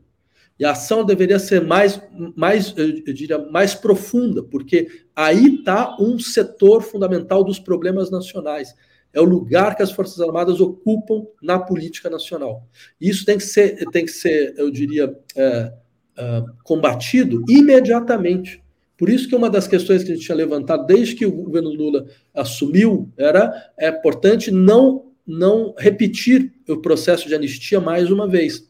E a ação deveria ser mais, mais eu diria, mais profunda, porque aí está um setor fundamental dos problemas nacionais. É o lugar que as Forças Armadas ocupam na política nacional. Isso tem que ser, tem que ser eu diria, é, uh, combatido imediatamente. Por isso que uma das questões que a gente tinha levantado desde que o governo Lula assumiu era é importante não não repetir o processo de anistia mais uma vez, é,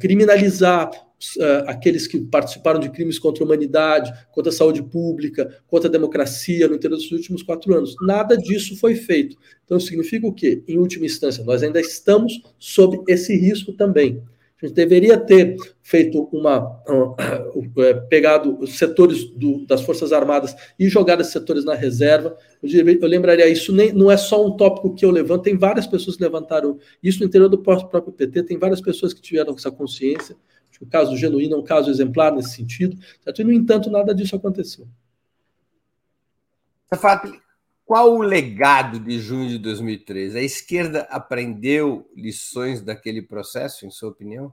criminalizar uh, aqueles que participaram de crimes contra a humanidade, contra a saúde pública, contra a democracia no interior dos últimos quatro anos. Nada disso foi feito. Então significa o quê? Em última instância, nós ainda estamos sob esse risco também. A gente deveria ter feito uma. Uh, pegado os setores do, das Forças Armadas e jogado esses setores na reserva. Eu, eu lembraria, isso nem, não é só um tópico que eu levanto, tem várias pessoas que levantaram isso no interior do próprio PT, tem várias pessoas que tiveram essa consciência. O caso do Genuíno é um caso exemplar nesse sentido. Certo? E, no entanto, nada disso aconteceu. Safat, qual o legado de junho de 2013? A esquerda aprendeu lições daquele processo, em sua opinião?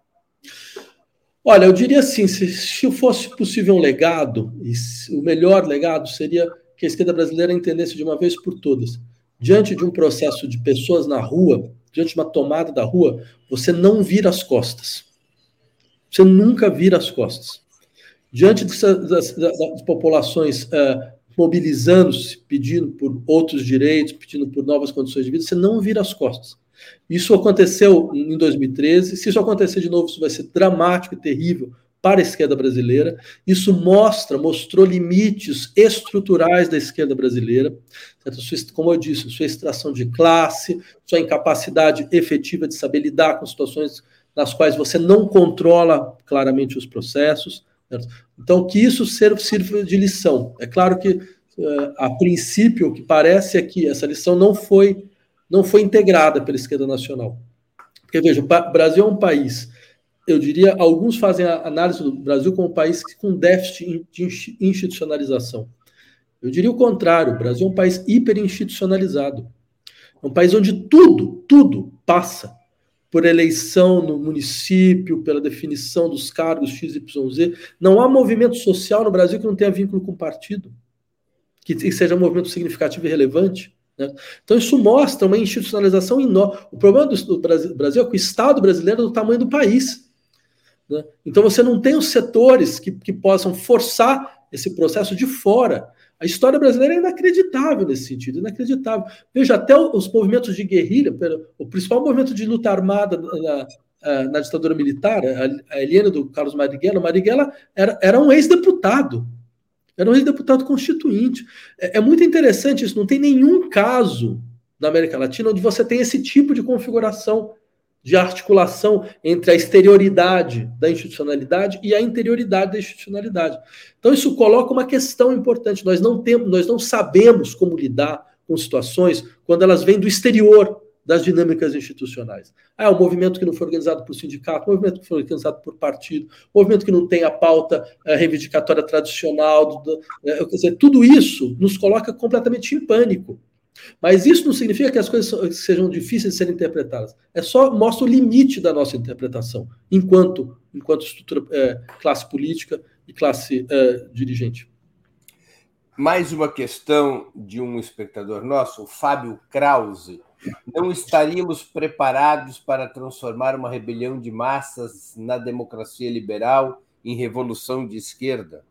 Olha, eu diria assim: se, se fosse possível um legado, o melhor legado seria que a esquerda brasileira entendesse de uma vez por todas. Diante de um processo de pessoas na rua, diante de uma tomada da rua, você não vira as costas. Você nunca vira as costas. Diante das, das, populações uh, mobilizando-se, pedindo por outros direitos, pedindo por novas condições de vida, você não vira as costas. Isso aconteceu em 2013. Se isso acontecer de novo, isso vai ser dramático e terrível para a esquerda brasileira. Isso mostra, mostrou limites estruturais da esquerda brasileira, certo? como eu disse, sua extração de classe, sua incapacidade efetiva de saber lidar com situações nas quais você não controla claramente os processos. Então, que isso sirva de lição. É claro que, uh, a princípio, o que parece é que essa lição não foi, não foi integrada pela esquerda nacional. Porque, veja, o Brasil é um país, eu diria, alguns fazem a análise do Brasil como um país com déficit de institucionalização. Eu diria o contrário, o Brasil é um país hiperinstitucionalizado. É um país onde tudo, tudo passa por eleição no município, pela definição dos cargos XYZ. Não há movimento social no Brasil que não tenha vínculo com partido, que seja um movimento significativo e relevante. Né? Então, isso mostra uma institucionalização enorme. O problema do Brasil é que o Estado brasileiro é do tamanho do país. Né? Então, você não tem os setores que, que possam forçar esse processo de fora. A história brasileira é inacreditável nesse sentido, inacreditável. Veja, até os movimentos de guerrilha, o principal movimento de luta armada na, na ditadura militar, a Helena do Carlos Marighella, Marighella era, era um ex-deputado, era um ex-deputado constituinte. É, é muito interessante isso, não tem nenhum caso na América Latina onde você tem esse tipo de configuração de articulação entre a exterioridade da institucionalidade e a interioridade da institucionalidade. Então isso coloca uma questão importante. Nós não temos, nós não sabemos como lidar com situações quando elas vêm do exterior das dinâmicas institucionais. Ah, é um movimento que não foi organizado por sindicato, um movimento que foi organizado por partido, um movimento que não tem a pauta é, reivindicatória tradicional, do, é, quer dizer, tudo isso nos coloca completamente em pânico. Mas isso não significa que as coisas sejam difíceis de serem interpretadas. É só mostra o limite da nossa interpretação, enquanto, enquanto estrutura, é, classe política e classe é, dirigente. Mais uma questão de um espectador nosso, o Fábio Krause. Não estaríamos preparados para transformar uma rebelião de massas na democracia liberal em revolução de esquerda?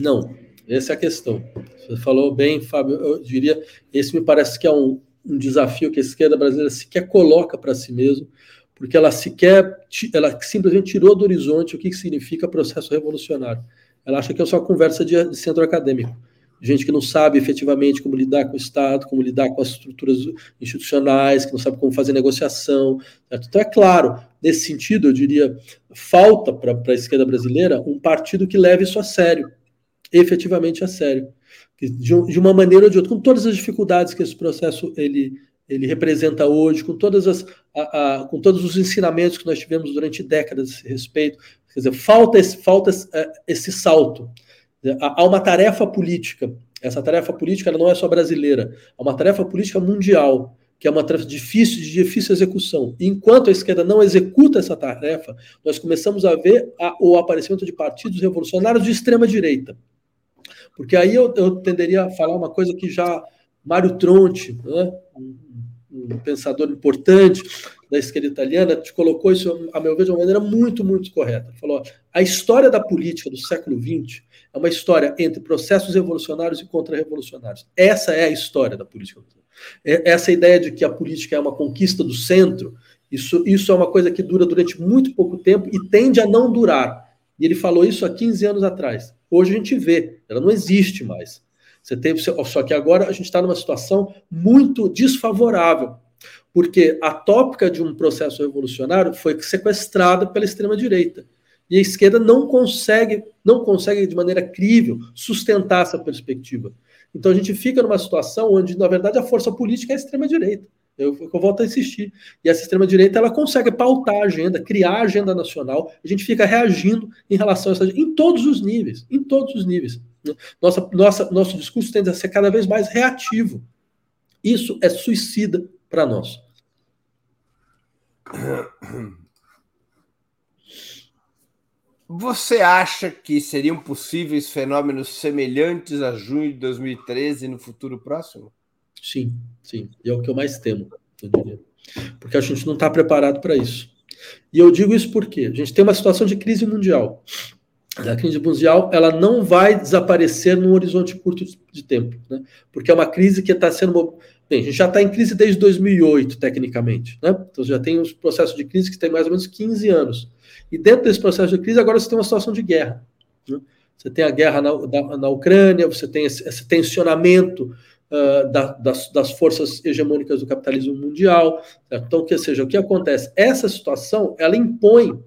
Não, essa é a questão. Você falou bem, Fábio. Eu diria, esse me parece que é um, um desafio que a esquerda brasileira sequer coloca para si mesmo, porque ela sequer, ela simplesmente tirou do horizonte o que significa processo revolucionário. Ela acha que é só conversa de, de centro acadêmico gente que não sabe efetivamente como lidar com o Estado, como lidar com as estruturas institucionais, que não sabe como fazer negociação. Certo? Então, é claro, nesse sentido, eu diria, falta para a esquerda brasileira um partido que leve isso a sério, efetivamente a sério. De, uma maneira ou de outra, com todas as dificuldades que esse processo ele, ele representa hoje, com, todas as, a, a, com todos os ensinamentos que nós tivemos durante décadas a esse respeito. Quer dizer, falta esse, falta esse, é, salto. Há uma tarefa política. Essa tarefa política não é só brasileira, é uma tarefa política mundial, que é uma tarefa difícil, de difícil execução. E enquanto a esquerda não executa essa tarefa, nós começamos a ver a, o aparecimento de partidos revolucionários de extrema direita. Porque aí eu, eu tenderia a falar uma coisa que já Mário Tronti, né, um, pensador importante, da esquerda italiana te colocou isso, a meu ver, de uma maneira muito, muito correta. Ele falou: a história da política do século XX é uma história entre processos revolucionários e contra-revolucionários. Essa é a história da política. É, essa ideia de que a política é uma conquista do centro, isso, isso é uma coisa que dura durante muito pouco tempo e tende a não durar. E ele falou isso há 15 anos atrás. Hoje a gente vê, ela não existe mais. Você teve, só que agora a gente está numa situação muito desfavorável porque a tópica de um processo revolucionário foi sequestrada pela extrema direita. E a esquerda não consegue, não consegue de maneira crível sustentar essa perspectiva. Então a gente fica numa situação onde, na verdade, a força política é a extrema direita. Eu, eu volto a insistir. E essa extrema direita ela consegue pautar a agenda, criar a agenda nacional. A gente fica reagindo em relação a essa em todos os níveis, em todos os níveis. Nossa, nossa, nosso discurso tende a ser cada vez mais reativo. Isso é suicida para nós. Você acha que seriam possíveis fenômenos semelhantes a junho de 2013 no futuro próximo? Sim, sim. E é o que eu mais temo, eu diria. Porque a gente não está preparado para isso. E eu digo isso porque a gente tem uma situação de crise mundial. A crise mundial ela não vai desaparecer num horizonte curto de tempo, né? porque é uma crise que está sendo Bem, a gente já está em crise desde 2008, tecnicamente. Né? Então, já tem um processo de crise que tem mais ou menos 15 anos. E dentro desse processo de crise, agora você tem uma situação de guerra. Né? Você tem a guerra na, da, na Ucrânia, você tem esse, esse tensionamento uh, da, das, das, forças hegemônicas do capitalismo mundial. Certo? Então, que seja, o que acontece? Essa situação, ela impõe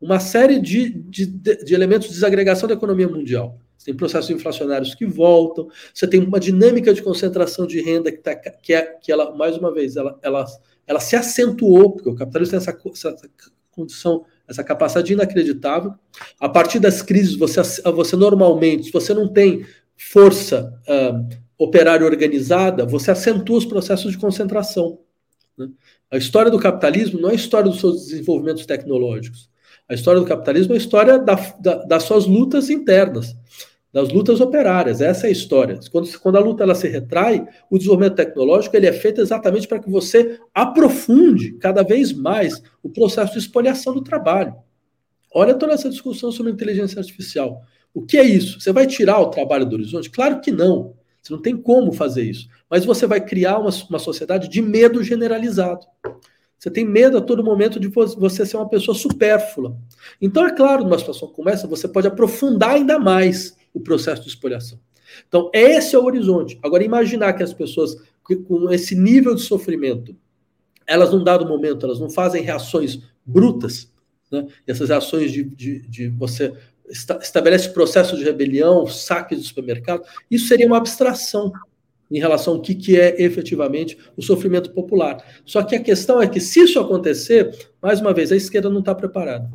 uma série de, de, de elementos de desagregação da economia mundial. Você tem processos inflacionários que voltam, você tem uma dinâmica de concentração de renda que, tá, que, é, que ela, mais uma vez, ela, ela, ela se acentuou, porque o capitalismo tem essa, essa condição, essa capacidade inacreditável. A partir das crises, você, você normalmente, se você não tem força uh, operária organizada, você acentua os processos de concentração. Né? A história do capitalismo não é a história dos seus desenvolvimentos tecnológicos. A história do capitalismo é a história da, da, das suas lutas internas das lutas operárias. Essa é a história. Quando, quando a luta ela se retrai, o desenvolvimento tecnológico ele é feito exatamente para que você aprofunde cada vez mais o processo de espoliação do trabalho. Olha toda essa discussão sobre inteligência artificial. O que é isso? Você vai tirar o trabalho do horizonte? Claro que não. Você não tem como fazer isso. Mas você vai criar uma, uma sociedade de medo generalizado. Você tem medo a todo momento de você ser uma pessoa supérflua. Então, é claro, numa situação como essa, você pode aprofundar ainda mais o processo de espoliação. Então, esse é o horizonte. Agora, imaginar que as pessoas com esse nível de sofrimento, elas, num dado momento, elas não fazem reações brutas, né? essas reações de, de, de você estabelece processo de rebelião, saque de supermercado, isso seria uma abstração em relação ao que, que é efetivamente o sofrimento popular. Só que a questão é que, se isso acontecer, mais uma vez, a esquerda não está preparada.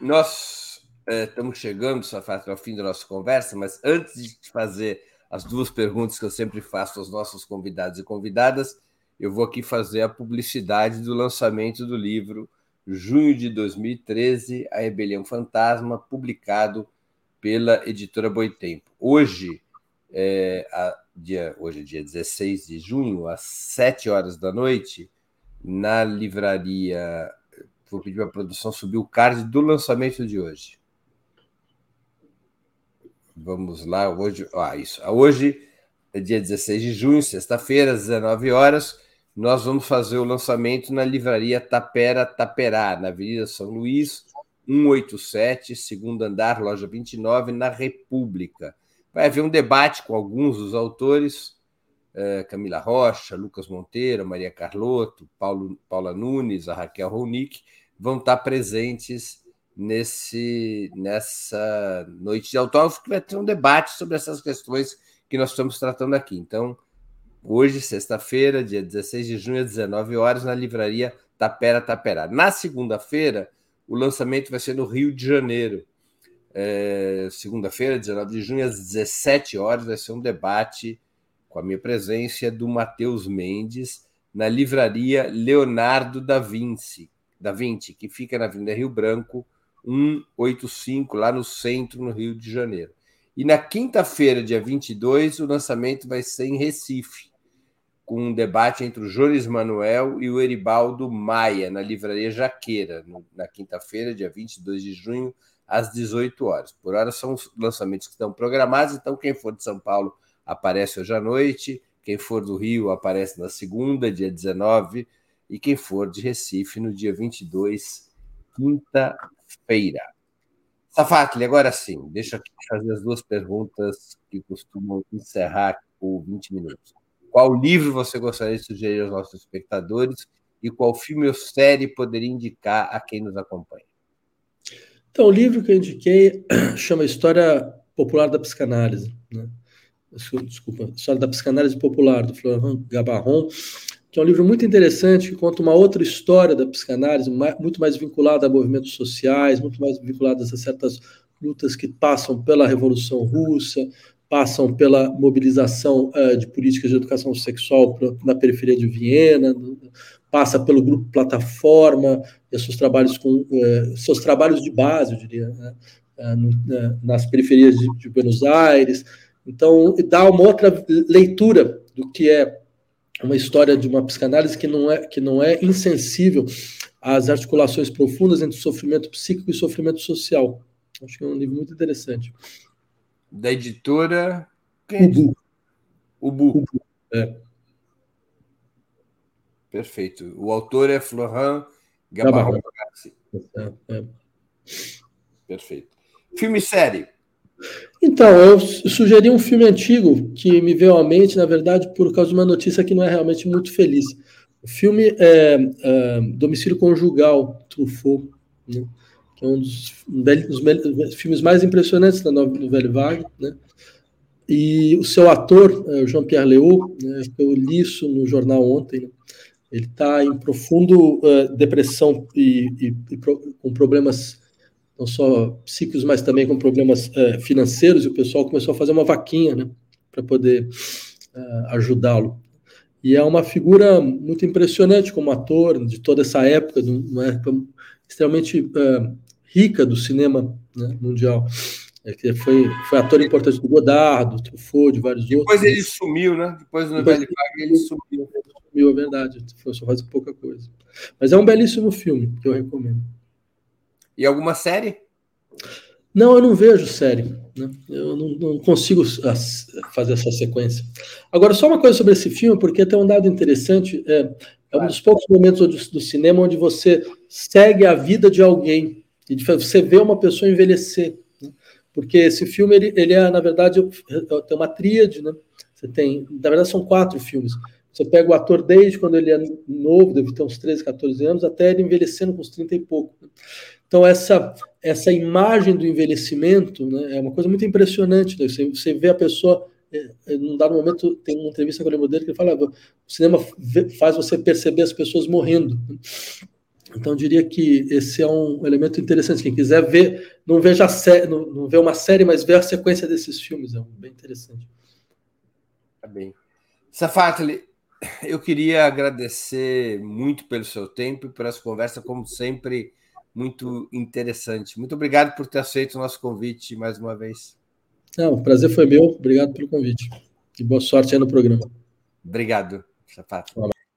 Nós é, estamos chegando, Safat, ao fim da nossa conversa, mas antes de fazer as duas perguntas que eu sempre faço aos nossos convidados e convidadas, eu vou aqui fazer a publicidade do lançamento do livro Junho de 2013, A Rebelião Fantasma, publicado pela editora Boitempo. Hoje, é, a, dia, hoje é dia 16 de junho, às 7 horas da noite, na livraria Vou pedir para a produção subir o card do lançamento de hoje. Vamos lá, hoje. Ah, isso. Hoje é dia 16 de junho, sexta-feira, às 19 horas. Nós vamos fazer o lançamento na livraria Tapera Taperá, na Avenida São Luís, 187, segundo andar, loja 29, na República. Vai haver um debate com alguns dos autores eh, Camila Rocha, Lucas Monteiro, Maria Carlotto, Paulo, Paula Nunes, a Raquel Ronick, vão estar presentes nesse, nessa noite de autógrafo, que vai ter um debate sobre essas questões que nós estamos tratando aqui. Então, hoje, sexta-feira, dia 16 de junho, às 19 horas, na livraria Tapera Taperá. Na segunda-feira, o lançamento vai ser no Rio de Janeiro. É, segunda-feira, 19 de junho, às 17 horas, vai ser um debate com a minha presença do Matheus Mendes na livraria Leonardo da Vinci, da Vinci, que fica na Avenida Rio Branco, 185, lá no centro, no Rio de Janeiro. E na quinta-feira, dia 22, o lançamento vai ser em Recife, com um debate entre o Jones Manuel e o Eribaldo Maia, na Livraria Jaqueira, na quinta-feira, dia 22 de junho, às 18 horas. Por hora são os lançamentos que estão programados, então quem for de São Paulo aparece hoje à noite, quem for do Rio aparece na segunda, dia 19, e quem for de Recife no dia 22, quinta-feira. Safatli, agora sim, deixa eu fazer as duas perguntas que costumam encerrar por 20 minutos. Qual livro você gostaria de sugerir aos nossos espectadores e qual filme ou série poderia indicar a quem nos acompanha? Então, o livro que eu indiquei chama História Popular da Psicanálise. Né? Desculpa, História da Psicanálise Popular, do Florent Gabarron, que é um livro muito interessante que conta uma outra história da psicanálise, muito mais vinculada a movimentos sociais, muito mais vinculadas a certas lutas que passam pela Revolução Russa, passam pela mobilização uh, de políticas de educação sexual na periferia de Viena, passa pelo grupo Plataforma e seus trabalhos com uh, seus trabalhos de base, eu diria, né, uh, nas periferias de, de, Buenos Aires. Então, dá uma outra leitura do que é uma história de uma psicanálise que não é que não é insensível às articulações profundas entre sofrimento psíquico e sofrimento social. Acho que é um livro muito interessante da editora. Quem Ubu. Ubu. É. Perfeito. O autor é Florent Gabarron. É, é. Perfeito. Filme e série. Então, eu sugeri um filme antigo que me veio à mente, na verdade, por causa de uma notícia que não é realmente muito feliz. O filme é, é Domicílio Conjugal, Truffaut. Né? Que é um dos, um dos filmes mais impressionantes da novela Vague, né? E o seu ator, é, o Jean-Pierre Léaud, né, eu li isso no jornal ontem, né? ele está em profundo uh, depressão e, e, e pro, com problemas não só psíquicos, mas também com problemas uh, financeiros, e o pessoal começou a fazer uma vaquinha né, para poder uh, ajudá-lo. E é uma figura muito impressionante como ator de toda essa época, uma época extremamente uh, rica do cinema né, mundial. É que foi, foi ator importante do Godard, do Truffaut, de vários Depois outros. Depois ele sumiu, né? Depois no Velho Vague ele sumiu. Sumiu, é verdade. Foi só faz pouca coisa. Mas é um belíssimo filme que eu recomendo. E alguma série? Não, eu não vejo série. Né? Eu não, não, consigo fazer essa sequência. Agora, só uma coisa sobre esse filme, porque tem um dado interessante. É, é um dos poucos momentos do, do cinema onde você segue a vida de alguém e você vê uma pessoa envelhecer. Né? Porque esse filme, ele, ele é, na verdade, tem uma tríade, né? Você tem, na verdade, são quatro filmes. Você pega o ator desde quando ele é novo, deve ter uns 13, 14 anos, até ele envelhecendo com uns 30 e pouco. Né? Então, essa, essa imagem do envelhecimento né, é uma coisa muito impressionante. Né? Você, você vê a pessoa, é, é, num dado momento, tem uma entrevista com o lembro dele que ele fala: o cinema faz você perceber as pessoas morrendo. Então, eu diria que esse é um elemento interessante. Quem quiser ver, não veja série, não, não vê uma série, mas vê a sequência desses filmes. É um, bem interessante. Tá bem. Safatli, eu queria agradecer muito pelo seu tempo e por essa conversa, como sempre, muito interessante. Muito obrigado por ter aceito o nosso convite mais uma vez. Não, o prazer foi meu. Obrigado pelo convite. E boa sorte aí no programa. Obrigado, Safatli.